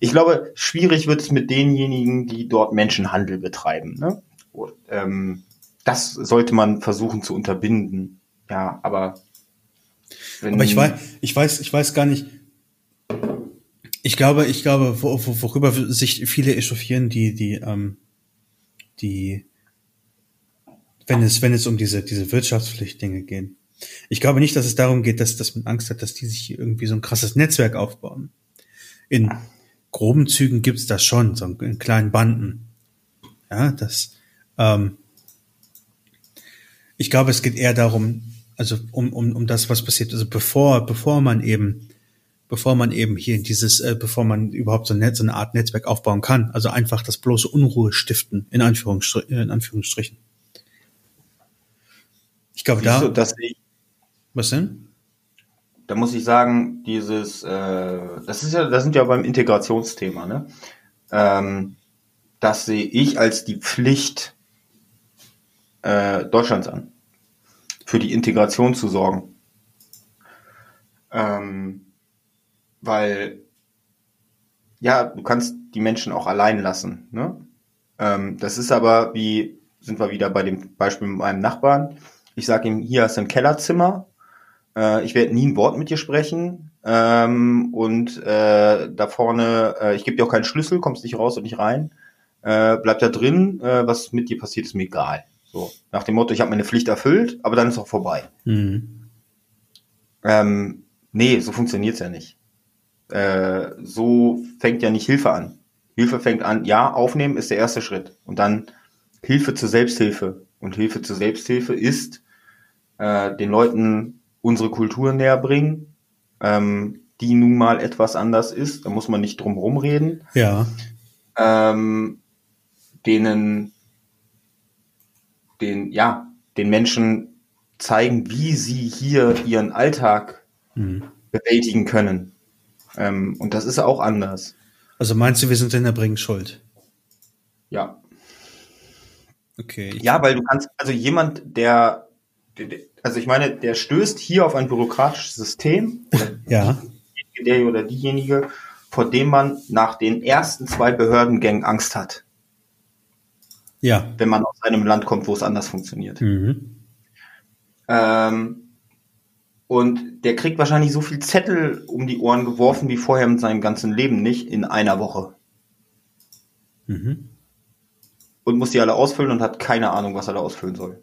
Ich glaube, schwierig wird es mit denjenigen, die dort Menschenhandel betreiben. Ne? Und, ähm, das sollte man versuchen zu unterbinden. Ja, aber Aber ich weiß, ich weiß, ich weiß gar nicht. Ich glaube, ich glaube, wo, wo, worüber sich viele echauffieren, die, die, ähm, die, wenn es, wenn es um diese, diese Wirtschaftspflichtdinge gehen. Ich glaube nicht, dass es darum geht, dass, dass man Angst hat, dass die sich hier irgendwie so ein krasses Netzwerk aufbauen. In groben Zügen gibt's das schon, so in kleinen Banden. Ja, das, ähm, ich glaube, es geht eher darum, also um, um, um das, was passiert. Also bevor, bevor man eben, bevor man eben hier in dieses, äh, bevor man überhaupt so, ein Netz, so eine Art Netzwerk aufbauen kann, also einfach das bloße Unruhe stiften, in, Anführungsstri in Anführungsstrichen. Ich glaube, siehst du, da, das sehe ich was denn? Da muss ich sagen, dieses, äh, das ist ja, das sind ja beim Integrationsthema, ne? Ähm, das sehe ich als die Pflicht äh, Deutschlands an, für die Integration zu sorgen. Ähm, weil, ja, du kannst die Menschen auch allein lassen, ne? Ähm, das ist aber wie, sind wir wieder bei dem Beispiel mit meinem Nachbarn. Ich sage ihm, hier hast du ein Kellerzimmer, äh, ich werde nie ein Wort mit dir sprechen. Ähm, und äh, da vorne, äh, ich gebe dir auch keinen Schlüssel, kommst nicht raus und nicht rein. Äh, bleib da drin, äh, was mit dir passiert, ist mir egal. So, nach dem Motto, ich habe meine Pflicht erfüllt, aber dann ist auch vorbei. Mhm. Ähm, nee, so funktioniert's ja nicht. Äh, so fängt ja nicht Hilfe an. Hilfe fängt an, ja, aufnehmen ist der erste Schritt. Und dann Hilfe zur Selbsthilfe. Und Hilfe zur Selbsthilfe ist, äh, den Leuten unsere Kultur näher bringen, ähm, die nun mal etwas anders ist. Da muss man nicht drum rumreden. Ja. Ähm, denen, den, ja, den Menschen zeigen, wie sie hier ihren Alltag Mhm. bewältigen können. Ähm, und das ist auch anders. Also meinst du, wir sind in der Bring schuld? Ja. Okay. Ja, weil du kannst, also jemand, der- der- also ich meine, der stößt hier auf ein bürokratisches System, Ja. der oder diejenige, vor dem man nach den ersten zwei Behördengängen Angst hat, Ja. wenn man aus einem Land kommt, wo es anders funktioniert. Mhm. Ähm, und der kriegt wahrscheinlich so viel Zettel um die Ohren geworfen wie vorher in seinem ganzen Leben nicht in einer Woche. Mhm. und muss die alle ausfüllen und hat keine Ahnung, was er da ausfüllen soll.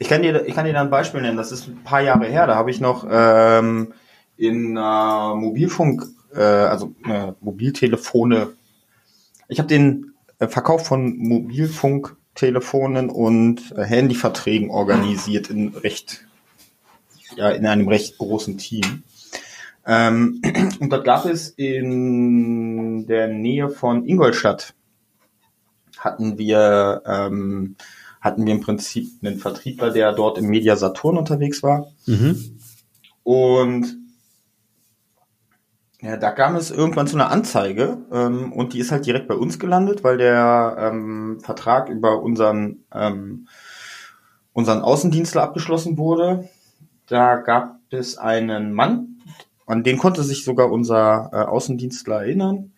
Ich kann dir, ich kann dir da ein Beispiel nennen. Das ist ein paar Jahre her. Da habe ich noch ähm, in äh, Mobilfunk, äh, also äh, Mobiltelefone. Ich habe den äh, Verkauf von Mobilfunktelefonen und äh, Handyverträgen organisiert in recht, ja, in einem recht großen Team. Ähm, und dort gab es in der Nähe von Ingolstadt hatten wir ähm, hatten wir im Prinzip einen Vertriebler, der dort im Media Saturn unterwegs war. Mhm. Und ja, da kam es irgendwann zu einer Anzeige ähm, und die ist halt direkt bei uns gelandet, weil der ähm, Vertrag über unseren ähm, unseren Außendienstler abgeschlossen wurde. Da gab es einen Mann, an den konnte sich sogar unser äh, Außendienstler erinnern.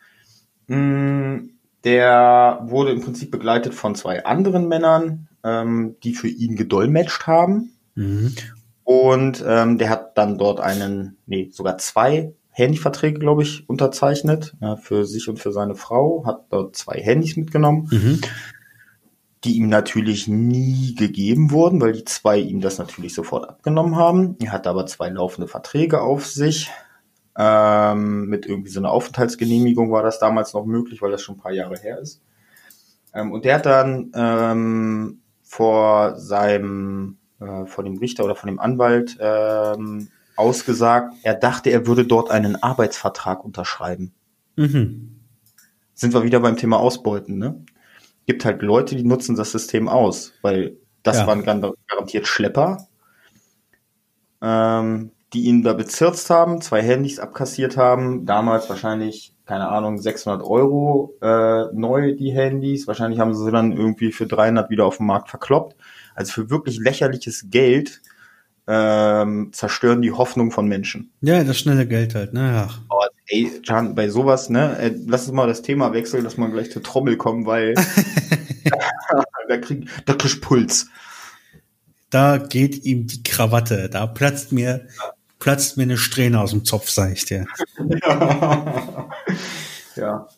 Mm, Der wurde im Prinzip begleitet von zwei anderen Männern, ähm, die für ihn gedolmetscht haben. Mhm. Und ähm, der hat dann dort einen, nee, sogar zwei Handyverträge, glaube ich, unterzeichnet, ja, für sich und für seine Frau, hat dort zwei Handys mitgenommen, Mhm. die ihm natürlich nie gegeben wurden, weil die zwei ihm das natürlich sofort abgenommen haben. Er hatte aber zwei laufende Verträge auf sich. Ähm, mit irgendwie so einer Aufenthaltsgenehmigung war das damals noch möglich, weil das schon ein paar Jahre her ist. Ähm, und der hat dann ähm, vor seinem, äh, vor dem Richter oder von dem Anwalt ähm, ausgesagt, er dachte, er würde dort einen Arbeitsvertrag unterschreiben. Mhm. Sind wir wieder beim Thema Ausbeuten, ne? Gibt halt Leute, die nutzen das System aus, weil das Ja. waren gar- garantiert Schlepper, ähm, die ihn da bezirzt haben, zwei Handys abkassiert haben, damals wahrscheinlich, keine Ahnung, 600 Euro äh, neu die Handys, wahrscheinlich haben sie sie dann irgendwie für 300 wieder auf dem Markt verkloppt. Also für wirklich lächerliches Geld ähm, zerstören die Hoffnung von Menschen. Ja, das schnelle Geld halt, ne? Ach. Oh, ey, Can, bei sowas, ne, äh, lass uns mal das Thema wechseln, dass man gleich zur Trommel kommen, weil da krieg, da krieg ich Puls. Da geht ihm die Krawatte, da platzt mir, platzt mir eine Strähne aus dem Zopf, sag ich dir. ja.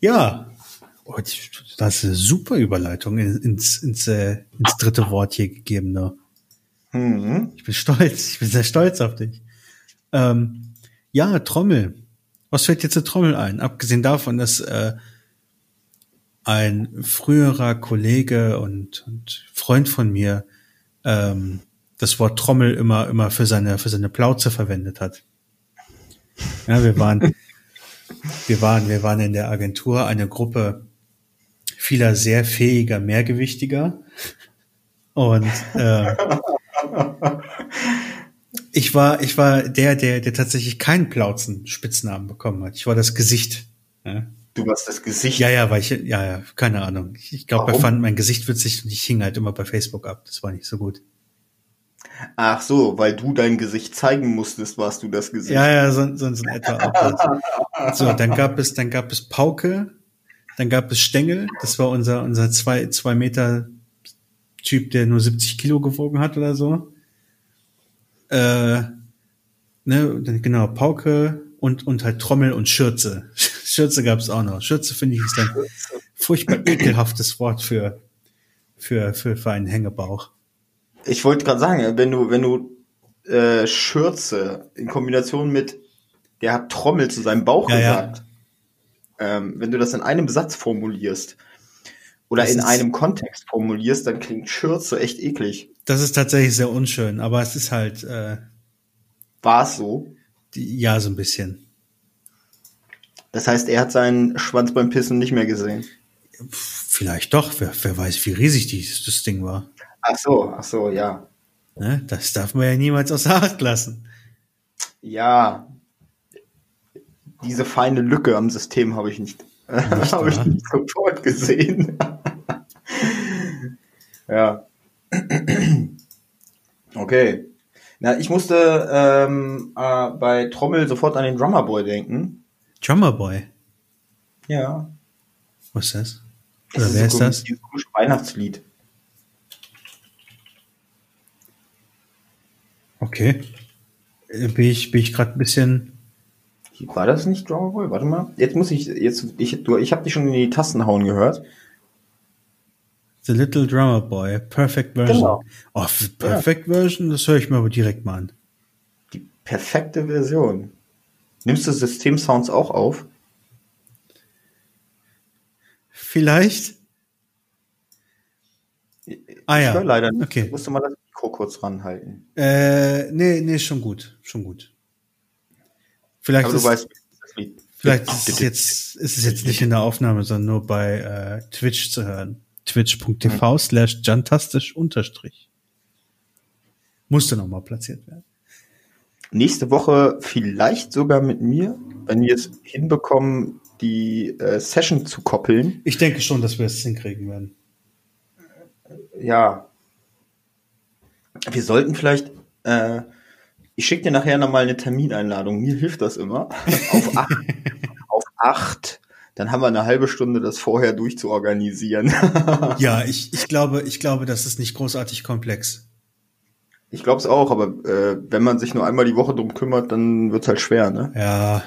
Ja. Oh, die- das ist eine super Überleitung in- ins, ins, äh, ins dritte Wort hier gegeben, ne? Mhm. Ich bin stolz, ich bin sehr stolz auf dich. Ähm, ja, Trommel. Was fällt dir zur Trommel ein? Abgesehen davon, dass äh, ein früherer Kollege und, und Freund von mir ähm, das Wort Trommel immer immer für seine für seine Plauze verwendet hat. Ja, wir waren wir waren wir waren in der Agentur eine Gruppe vieler sehr fähiger Mehrgewichtiger und äh, ich war, ich war der, der, der tatsächlich keinen Plauzen-Spitznamen bekommen hat. Ich war das Gesicht. Ja, Du hast das Gesicht. ja, ja weil ich, ja, ja, keine Ahnung. Ich, ich glaube, er fand mein Gesicht witzig und ich hing halt immer bei Facebook ab. Das war nicht so gut. Ach so, weil du dein Gesicht zeigen musstest, warst du das Gesicht. Ja, ja, so, so, so in etwa auch. So, dann gab es, dann gab es Pauke, dann gab es Stängel. Das war unser, unser zwei, zwei Meter Typ, der nur 70 Kilo gewogen hat oder so. Äh, ne, genau, Pauke und, und halt Trommel und Schürze. Schürze gab es auch noch. Schürze finde ich ist ein furchtbar ekelhaftes Wort für, für, für, für einen Hängebauch. Ich wollte gerade sagen, wenn du, wenn du äh, Schürze in Kombination mit der hat Trommel zu seinem Bauch Ja, ja. gesagt, Ähm, wenn du das in einem Satz formulierst oder Das in einem Kontext formulierst, dann klingt Schürze echt eklig. Das ist tatsächlich sehr unschön, aber es ist halt, äh, War es so? die, ja, so ein bisschen. Das heißt, er hat seinen Schwanz beim Pissen nicht mehr gesehen. Vielleicht doch, wer, wer weiß, wie riesig dieses, das Ding war. Ach so, ach so, ja. Ne? Das darf man ja niemals außer Acht lassen. Ja. Diese feine Lücke am System habe ich nicht, habe ich nicht sofort gesehen. ja. Okay. Na, ich musste ähm, äh, bei Trommel sofort an den Drummerboy denken. Drummer Boy. Ja. Was ist das? Oder wer ist so das? Dieses komische Weihnachtslied. Okay. Äh, Bin ich, bin ich gerade ein bisschen. War das nicht Drummerboy? Warte mal. Jetzt muss ich, jetzt, ich, du, ich habe dich schon in die Tasten hauen gehört. The Little Drummer Boy, Perfect Version. Genau. Oh, Perfect Version, das höre ich mir aber direkt mal an. Die perfekte Version. Nimmst du Systemsounds auch auf? Vielleicht? Ah Ich höre ja. leider nicht. Okay. Musst du mal das Mikro kurz ranhalten. Äh, nee, nee, schon gut. Schon gut. Vielleicht Aber du ist, weißt. Vielleicht ist es jetzt, ist es jetzt nicht in der Aufnahme, sondern nur bei äh, Twitch zu hören. Twitch.tv slash jantastisch unterstrich. Musste nochmal platziert werden. Nächste Woche vielleicht sogar mit mir, wenn wir es hinbekommen, die äh, Session zu koppeln. Ich denke schon, dass wir es hinkriegen werden. Ja. Wir sollten vielleicht, äh, ich schicke dir nachher nochmal eine Termineinladung. Mir hilft das immer. auf acht. auf acht. Dann haben wir eine halbe Stunde, das vorher durchzuorganisieren. Ja, ich, ich glaube, ich glaube, das ist nicht großartig komplex. ich glaube es auch, aber äh, wenn man sich nur einmal die Woche drum kümmert, dann wird's halt schwer, ne? Ja.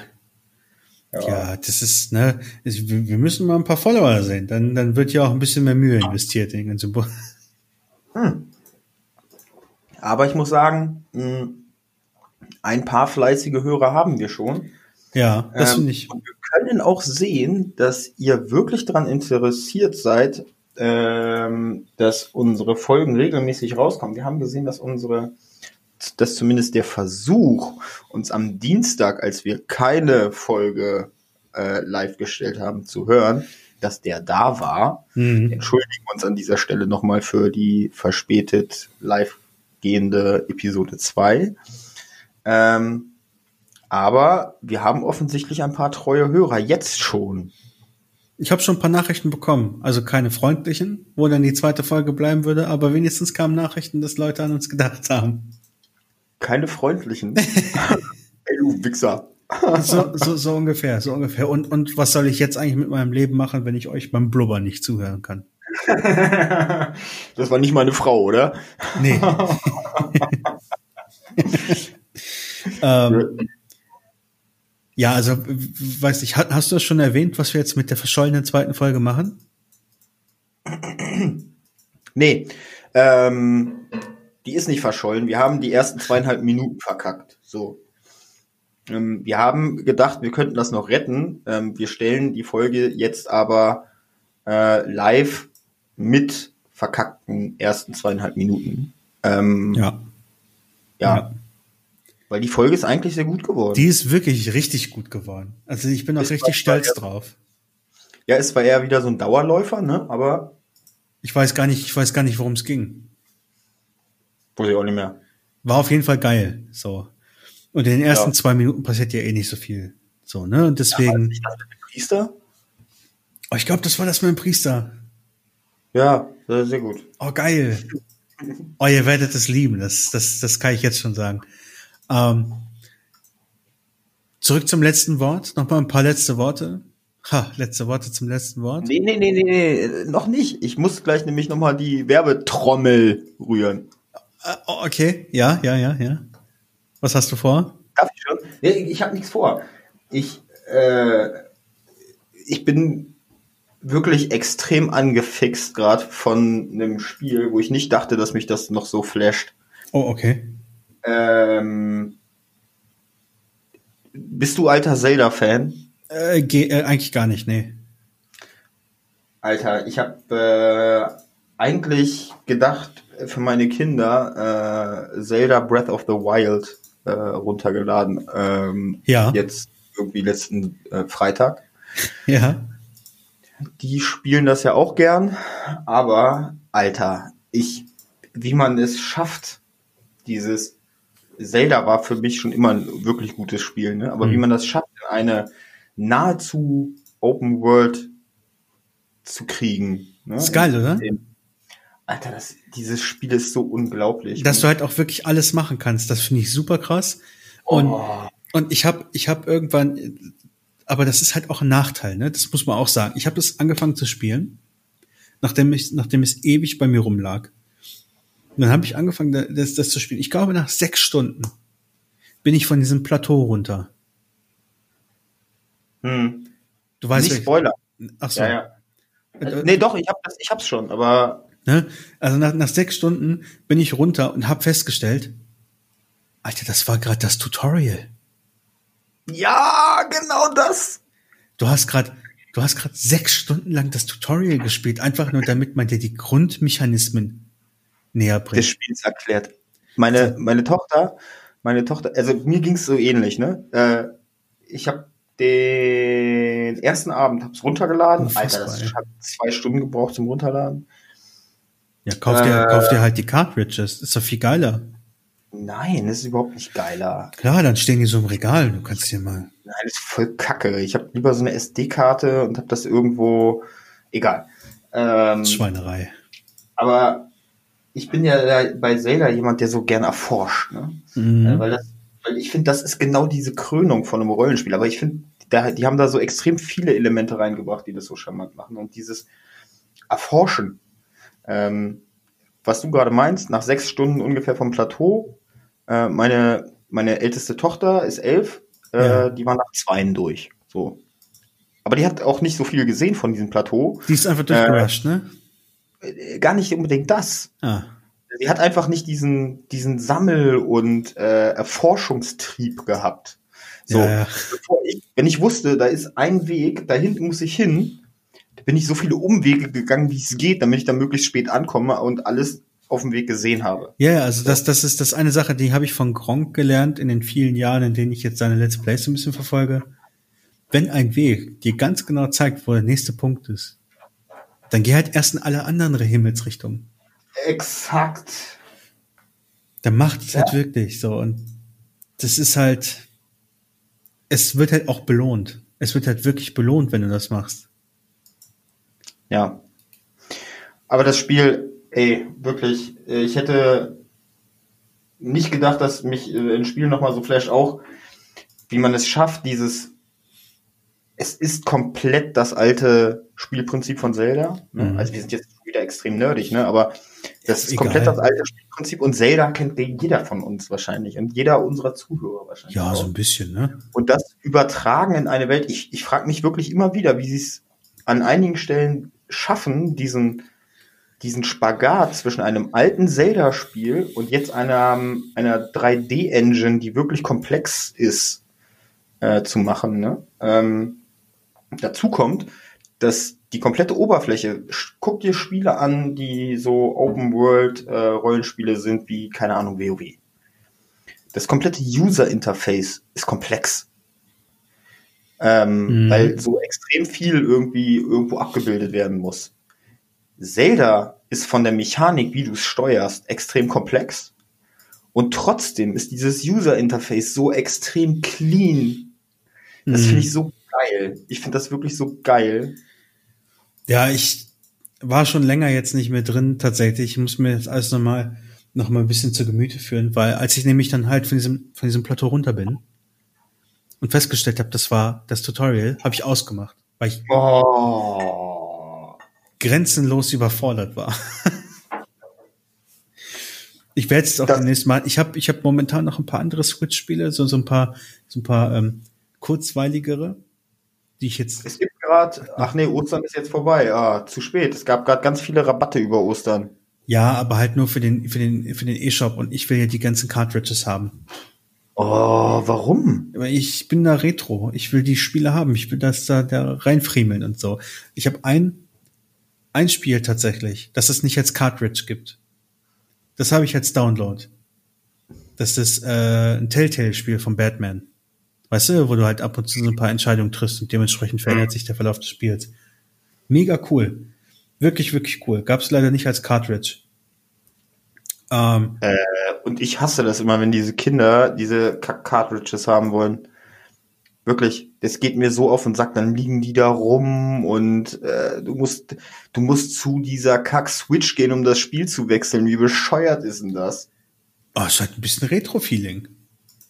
Ja, das ist, ne, es- wir müssen mal ein paar Follower sehen. Dann, dann wird ja auch ein bisschen mehr Mühe investiert in den ganzen Bo Aber ich muss sagen, mh, Ein paar fleißige Hörer haben wir schon. Ja, das Ähm, finde ich. Und wir können auch sehen, dass ihr wirklich daran interessiert seid, ähm, dass unsere Folgen regelmäßig rauskommen. Wir haben gesehen, dass unsere, dass zumindest der Versuch, uns am Dienstag, als wir keine Folge äh, live gestellt haben, zu hören, dass der da war. Mhm. Entschuldigen uns an dieser Stelle nochmal für die verspätet live gehende Episode 2. Ähm, aber wir haben offensichtlich ein paar treue Hörer jetzt schon. Ich habe schon ein paar Nachrichten bekommen. Also keine freundlichen, wo dann die zweite Folge bleiben würde, aber wenigstens kamen Nachrichten, dass Leute an uns gedacht haben. Keine freundlichen. Ey, du Wichser. So, so, so ungefähr, so ungefähr. Und, und was soll ich jetzt eigentlich mit meinem Leben machen, wenn ich euch beim Blubber nicht zuhören kann? Das war nicht meine Frau, oder? Nee. ähm, ja, also, weiß ich, hast, hast du das schon erwähnt, was wir jetzt mit der verschollenen zweiten Folge machen? Nee. Ähm, die ist nicht verschollen. Wir haben die ersten zweieinhalb Minuten verkackt. So. Ähm, wir haben gedacht, wir könnten das noch retten. Ähm, wir stellen die Folge jetzt aber äh, live mit verkackten ersten zweieinhalb Minuten. Ähm, ja. Ja. Weil die Folge ist eigentlich sehr gut geworden. Die ist wirklich richtig gut geworden. Also ich bin auch Ist richtig stolz drauf. ja, es war eher wieder so ein Dauerläufer, ne? Aber Ich weiß gar nicht, ich weiß gar nicht, worum es ging. weiß ich auch nicht mehr. War auf jeden Fall geil. So. Und in den ersten Ja. zwei Minuten passiert ja eh nicht so viel. So, ne? Und deswegen. Ich dachte, der Priester? Oh, ich glaube, das war das mit dem Priester. Ja, das ist sehr gut. Oh, geil. Oh, ihr werdet es lieben. Das, das, das kann ich jetzt schon sagen. Ähm, zurück zum letzten Wort. Nochmal ein paar letzte Worte. Ha, letzte Worte zum letzten Wort. Nee, nee, nee, nee, nee, noch nicht. Ich muss gleich nämlich nochmal die Werbetrommel rühren. Äh, oh, okay. Ja, ja, ja, ja. Was hast du vor? Darf ich schon? Nee, ich habe nichts vor. Ich, äh, ich bin wirklich extrem angefixt gerade von einem Spiel, wo ich nicht dachte, dass mich das noch so flasht. Oh, okay. Ähm, bist du alter Zelda-Fan? Äh, äh, eigentlich gar nicht, nee. Alter, ich habe äh, eigentlich gedacht, für meine Kinder äh, Zelda Breath of the Wild äh, runtergeladen. Ähm, Ja. Jetzt irgendwie letzten äh, Freitag. Ja. Die spielen das ja auch gern, aber Alter, ich, wie man es schafft, dieses Zelda war für mich schon immer ein wirklich gutes Spiel, ne? Aber Mhm. wie man das schafft, in eine nahezu Open World zu kriegen. Ne? Ist geil, oder? Alter, das, dieses Spiel ist so unglaublich. Dass du halt auch wirklich alles machen kannst, das finde ich super krass. Und, Oh. und ich habe ich hab irgendwann, aber das ist halt auch ein Nachteil, ne? Das muss man auch sagen. Ich habe das angefangen zu spielen, nachdem ich, nachdem es ewig bei mir rumlag. Und dann habe ich angefangen, das, das zu spielen. Ich glaube, nach sechs Stunden bin ich von diesem Plateau runter. hm. Du weißt Nicht Spoiler. Ach so. Ja, ja. Äh, Nee, doch, ich hab das, ich hab's schon, aber Ne? Also nach, nach sechs Stunden bin ich runter und habe festgestellt, Alter, das war gerade das Tutorial. Ja, genau das. Du hast gerade, du hast gerade sechs Stunden lang das Tutorial gespielt, einfach nur damit man dir die Grundmechanismen näher des bringt. Spiels erklärt. Meine, meine Tochter, meine Tochter, also mir ging's so ähnlich, ne? Äh, ich habe den ersten Abend hab's runtergeladen. Unfassbar, Alter, das hat zwei Stunden gebraucht zum Runterladen. Ja, kauf dir, Äh. kauf dir halt die Cartridges. Ist doch viel geiler. Nein, das ist überhaupt nicht geiler. Klar, dann stehen die so im Regal. Du kannst dir mal. Nein, das ist voll kacke. Ich habe lieber so eine SD-Karte und habe das irgendwo. Egal. Ähm, Schweinerei. aber ich bin ja bei Zelda jemand, der so gern erforscht, ne? Mhm. Äh, weil, das, weil ich finde, das ist genau diese Krönung von einem Rollenspiel. Aber ich finde, die haben da so extrem viele Elemente reingebracht, die das so charmant machen. Und dieses Erforschen, ähm, was du gerade meinst, nach sechs Stunden ungefähr vom Plateau, äh, meine, meine älteste Tochter ist elf, äh, Ja. die war nach zweien durch. So. Aber die hat auch nicht so viel gesehen von diesem Plateau. Die ist einfach durchgerusht, ne? Äh, Gar nicht unbedingt das. Ah. sie hat einfach nicht diesen, diesen Sammel- und äh, Erforschungstrieb gehabt. So, Ja, ich, wenn ich wusste, da ist ein Weg, da hinten muss ich hin, bin ich so viele Umwege gegangen, wie es geht, damit ich da möglichst spät ankomme und alles auf dem Weg gesehen habe. Ja, ja, also das, das ist das eine Sache, die habe ich von Gronk gelernt in den vielen Jahren, in denen ich jetzt seine Let's Plays so ein bisschen verfolge. Wenn ein Weg dir ganz genau zeigt, wo der nächste Punkt ist, dann geh halt erst in alle anderen Himmelsrichtungen. Exakt. Dann macht es halt wirklich so. Und das ist halt, es wird halt auch belohnt. Es wird halt wirklich belohnt, wenn du das machst. Ja. Aber das Spiel, ey, wirklich, äh, ich hätte nicht gedacht, dass mich äh, ein Spiel nochmal so flasht, auch wie man es schafft, dieses, es ist komplett das alte Spielprinzip von Zelda. Ne? Mhm. Also wir sind jetzt wieder extrem nerdig, ne? aber das ist egal. komplett das alte Spielprinzip und Zelda kennt jeder von uns wahrscheinlich und jeder unserer Zuhörer wahrscheinlich. Ja, auch. so ein bisschen, ne? Und das übertragen in eine Welt. Ich, ich frage mich wirklich immer wieder, wie sie es an einigen Stellen schaffen, diesen, diesen Spagat zwischen einem alten Zelda-Spiel und jetzt einer, einer 3D-Engine, die wirklich komplex ist, äh, zu machen. Ne? Ähm, dazu kommt, dass die komplette Oberfläche, guck dir Spiele an, die so Open-World-Rollenspiele sind, wie, keine Ahnung, WoW. Das komplette User-Interface ist komplex. Ähm, Mhm. Weil so extrem viel irgendwie irgendwo abgebildet werden muss. Zelda ist von der Mechanik, wie du es steuerst, extrem komplex. Und trotzdem ist dieses User-Interface so extrem clean. Das Mhm. finde ich so geil. Ich finde das wirklich so geil. Ja, ich war schon länger jetzt nicht mehr drin, tatsächlich. Ich muss mir jetzt alles nochmal noch mal ein bisschen zu Gemüte führen, weil als ich nämlich dann halt von diesem, von diesem Plateau runter bin und festgestellt habe, das war das Tutorial, habe ich ausgemacht, weil ich Oh. Grenzenlos überfordert war. ich werde jetzt auch Das- demnächst mal, ich habe ich hab momentan noch ein paar andere Switch-Spiele, so, so ein paar, so ein paar ähm, kurzweiligere, die ich jetzt Es gibt gerade, ach nee, Ostern ist jetzt vorbei. Ah, zu spät. Es gab gerade ganz viele Rabatte über Ostern. Ja, aber halt nur für den, für den, für den E-Shop und ich will ja die ganzen Cartridges haben. Oh, warum? Ich bin da retro. Ich will die Spiele haben. Ich will das da, da reinfriemeln und so. Ich habe ein, ein Spiel tatsächlich, das es nicht als Cartridge gibt. Das habe ich als Download. Das ist äh, ein Telltale-Spiel von Batman. Weißt du, wo du halt ab und zu so ein paar Entscheidungen triffst und dementsprechend verändert sich der Verlauf des Spiels. Mega cool. Wirklich, wirklich cool. Gab es leider nicht als Cartridge. Ähm, Und ich hasse das immer, wenn diese Kinder diese Kack-Cartridges haben wollen. Wirklich, das geht mir so auf und sagt, dann liegen die da rum und äh, du musst, du musst zu dieser Kack-Switch gehen, um das Spiel zu wechseln. Wie bescheuert ist denn das? oh, es hat ein bisschen Retro-Feeling.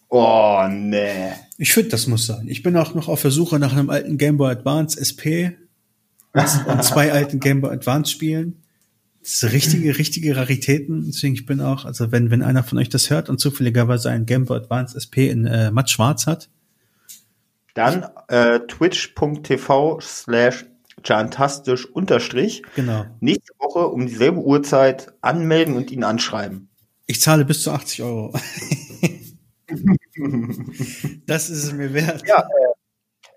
Oh, nee. Ich finde, das muss sein. Ich bin auch noch auf der Suche nach einem alten Game Boy Advance SP und, und zwei alten Game Boy Advance Spielen. Das sind richtige, richtige Raritäten. Deswegen, ich bin auch, also wenn, wenn einer von euch das hört und zufälligerweise einen Game Boy Advance SP in äh, matt schwarz hat, Dann äh, twitch.tv slash jantastisch unterstrich. genau. Nächste Woche um dieselbe Uhrzeit anmelden und ihn anschreiben. Ich zahle bis zu 80 Euro. das ist es mir wert. Ja,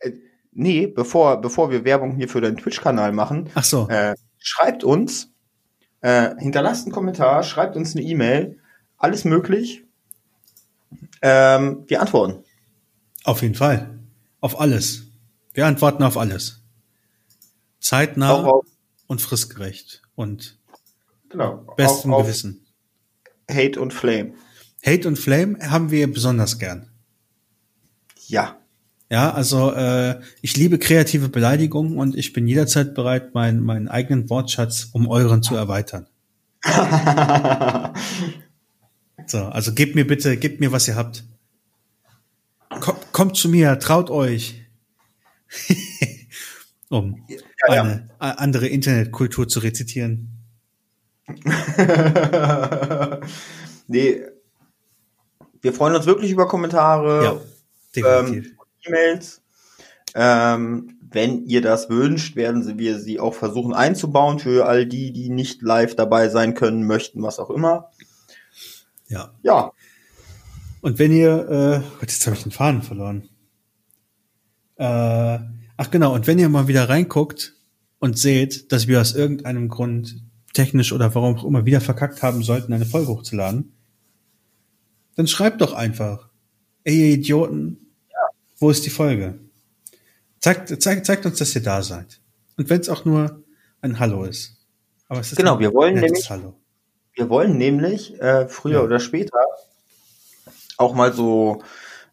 äh, äh, nee, bevor, bevor wir Werbung hier für deinen Twitch-Kanal machen, Ach so. äh, schreibt uns, äh, hinterlasst einen Kommentar, schreibt uns eine E-Mail, alles möglich. Ähm, wir antworten. Auf jeden Fall. Auf alles. Wir antworten auf alles. Zeitnah auf, und fristgerecht und genau, bestem auf Gewissen. Hate und Flame. Hate und Flame haben wir besonders gern. Ja. Ja, also äh, ich liebe kreative Beleidigungen und ich bin jederzeit bereit, meinen meinen eigenen Wortschatz um euren zu erweitern. So, also gebt mir bitte, gebt mir, was ihr habt. Kommt, kommt zu mir, traut euch. um ja. eine a- andere Internetkultur zu rezitieren. nee, wir freuen uns wirklich über Kommentare. Ja, ähm, E-Mails. Ähm, wenn ihr das wünscht, werden wir sie auch versuchen einzubauen für all die, die nicht live dabei sein können, möchten, was auch immer. Ja. Ja. Und wenn ihr, äh, Gott, jetzt habe ich den Faden verloren. Äh, ach genau, und wenn ihr mal wieder reinguckt und seht, dass wir aus irgendeinem Grund technisch oder warum auch immer wieder verkackt haben sollten, eine Folge hochzuladen, dann schreibt doch einfach, ey ihr Idioten, wo ist die Folge? Zeigt, zeigt, zeigt uns, dass ihr da seid. Und wenn es auch nur ein Hallo ist. Aber es ist genau, wir wollen nämlich, Hallo. wir wollen nämlich äh, früher ja. oder später auch mal so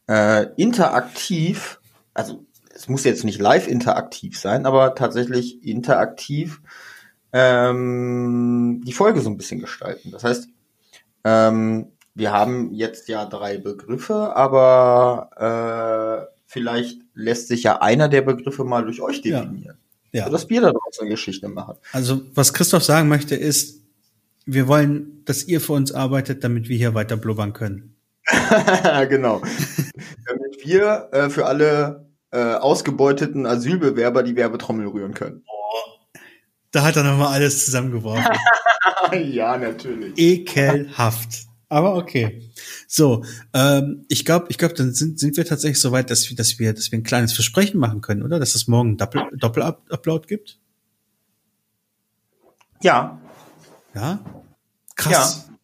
äh, interaktiv, also es muss jetzt nicht live interaktiv sein, aber tatsächlich interaktiv ähm, die Folge so ein bisschen gestalten. Das heißt, ähm, wir haben jetzt ja drei Begriffe, aber äh, vielleicht lässt sich ja einer der Begriffe mal durch euch definieren. Ja. ja. Sodass wir daraus eine Geschichte machen. Also, was Christoph sagen möchte, ist, wir wollen, dass ihr für uns arbeitet, damit wir hier weiter blubbern können. genau. damit wir äh, für alle äh, ausgebeuteten Asylbewerber die Werbetrommel rühren können. Da hat er nochmal alles zusammengeworfen. ja, natürlich. Ekelhaft. Aber okay. So, ähm, ich glaube, ich glaube, dann sind, sind wir tatsächlich so weit, dass wir, dass wir, dass wir ein kleines Versprechen machen können, oder? Dass es morgen Doppel, Doppel-Upload gibt? Ja. Ja? Krass. Ja.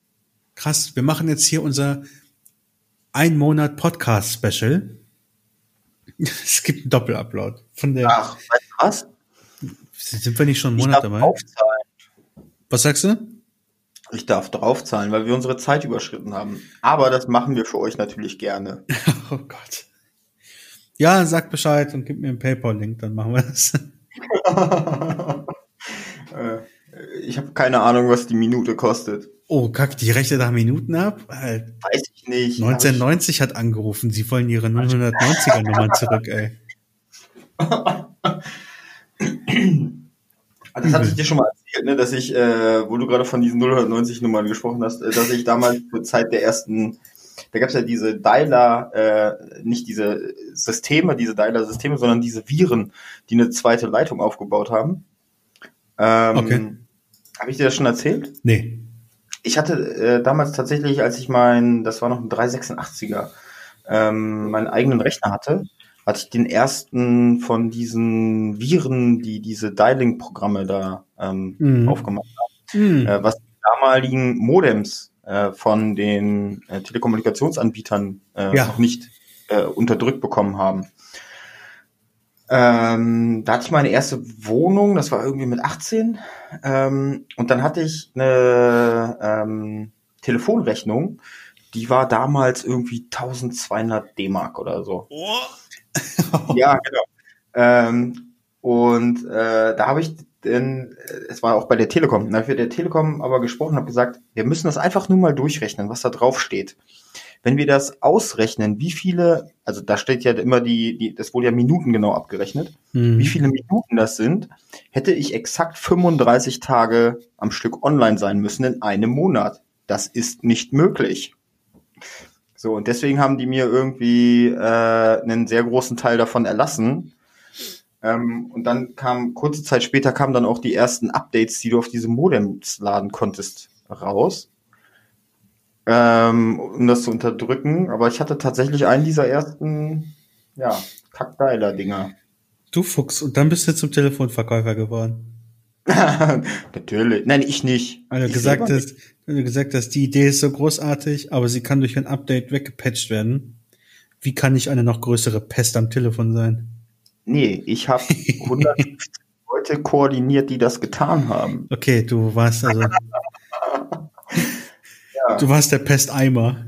Krass. Wir machen jetzt hier unser ein Monat Podcast Special. Es gibt einen Doppel-Upload von der. Ach, weißt du was? Sind wir nicht schon einen Monat dabei? Aufzahlen. Was sagst du? Ich darf draufzahlen, weil wir unsere Zeit überschritten haben. Aber das machen wir für euch natürlich gerne. oh Gott. Ja, sag Bescheid und gib mir einen PayPal-Link, dann machen wir das. Äh, ich habe keine Ahnung, was die Minute kostet. Oh, kack, die rechnet nach Minuten ab? Weiß ich nicht. 1990 ich... hat angerufen, sie wollen ihre 990er Nummern zurück, ey. Ah, das hatte ich dir schon mal erzählt, ne, dass ich, äh, wo du gerade von diesen 090 Nummern gesprochen hast, äh, dass ich damals zur Zeit der ersten, da gab es ja diese Dialer, äh, nicht diese Systeme, diese Dialer-Systeme, sondern diese Viren, die eine zweite Leitung aufgebaut haben. Ähm, okay. Habe ich dir das schon erzählt? Nee. Ich hatte äh, damals tatsächlich, als ich mein, das war noch ein 386er, ähm, meinen eigenen Rechner hatte, hatte ich den ersten von diesen Viren, die diese Dialing-Programme da ähm, mhm. aufgemacht haben, mhm. äh, was die damaligen Modems äh, von den äh, Telekommunikationsanbietern äh, ja. noch nicht äh, unterdrückt bekommen haben. Ähm, da hatte ich meine erste Wohnung, das war irgendwie mit 18. Ähm, und dann hatte ich eine ähm, Telefonrechnung, die war damals irgendwie 1200 D-Mark oder so. Oh ja, genau. Ähm, und äh, da habe ich denn, es war auch bei der Telekom, da habe ich mit der Telekom aber gesprochen, habe gesagt, wir müssen das einfach nur mal durchrechnen, was da drauf steht. Wenn wir das ausrechnen, wie viele, also da steht ja immer die, die das wurde ja Minuten genau abgerechnet, mhm. wie viele Minuten das sind, hätte ich exakt 35 Tage am Stück online sein müssen in einem Monat. Das ist nicht möglich. So, und deswegen haben die mir irgendwie äh, einen sehr großen Teil davon erlassen. Ähm, und dann kam, kurze Zeit später kamen dann auch die ersten Updates, die du auf diese Modems laden konntest, raus. Ähm, um das zu unterdrücken. Aber ich hatte tatsächlich einen dieser ersten, ja, Kackdeiler-Dinger. Du Fuchs, und dann bist du zum Telefonverkäufer geworden. Natürlich. Nein, ich nicht. Weil du ich gesagt hast, weil du gesagt hast, die Idee ist so großartig, aber sie kann durch ein Update weggepatcht werden. Wie kann ich eine noch größere Pest am Telefon sein? Nee, ich habe 150 Leute koordiniert, die das getan haben. Okay, du warst also. ja. Du warst der Pesteimer.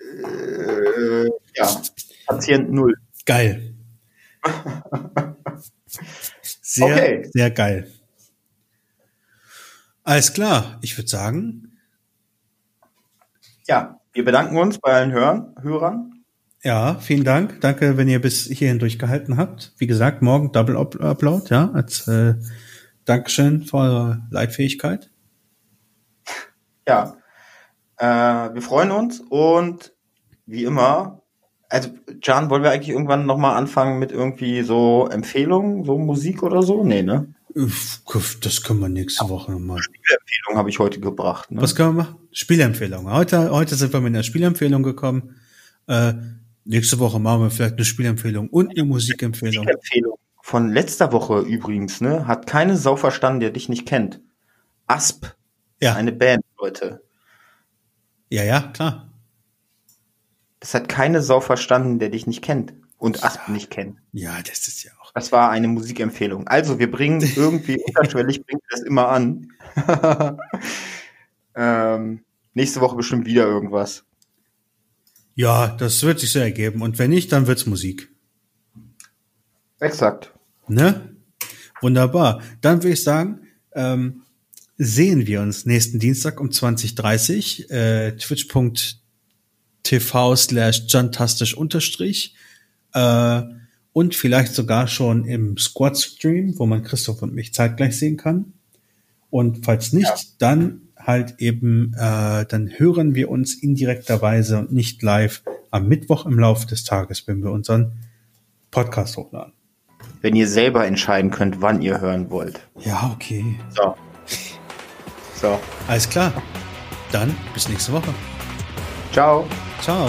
Äh, ja, Patient Null. Geil. Sehr, okay. sehr geil. Alles klar, ich würde sagen. Ja, wir bedanken uns bei allen Hörern, Hörern. Ja, vielen Dank. Danke, wenn ihr bis hierhin durchgehalten habt. Wie gesagt, morgen Double Upload, ja, als äh, Dankeschön für eure Leitfähigkeit. Ja, äh, wir freuen uns und wie immer also, Can, wollen wir eigentlich irgendwann nochmal anfangen mit irgendwie so Empfehlungen, so Musik oder so? Nee, ne? Das können wir nächste Woche nochmal. Spielempfehlung habe ich heute gebracht. Ne? Was können wir machen? Spielempfehlung. Heute, heute sind wir mit einer Spielempfehlung gekommen. Äh, nächste Woche machen wir vielleicht eine Spielempfehlung und eine Musikempfehlung. Musikempfehlung von letzter Woche übrigens, ne? Hat keine Sau verstanden, der dich nicht kennt. Asp. Ja. Eine Band, Leute. Ja, ja, klar. Das hat keine Sau verstanden, der dich nicht kennt und Asp nicht kennt. Ja, das ist ja auch. Das war eine Musikempfehlung. Also wir bringen irgendwie unterschwellig bringt das immer an. ähm, nächste Woche bestimmt wieder irgendwas. Ja, das wird sich so ergeben. Und wenn nicht, dann wird's Musik. Exakt. Ne? Wunderbar. Dann würde ich sagen, ähm, sehen wir uns nächsten Dienstag um 20.30 äh, twitch.tv slash jantastisch unterstrich äh, und vielleicht sogar schon im Squad-Stream, wo man Christoph und mich zeitgleich sehen kann. Und falls nicht, ja. dann halt eben, äh, dann hören wir uns indirekterweise und nicht live am Mittwoch im Laufe des Tages, wenn wir unseren Podcast hochladen. Wenn ihr selber entscheiden könnt, wann ihr hören wollt. Ja, okay. So. So. Alles klar. Dann bis nächste Woche. Ciao. Ciao.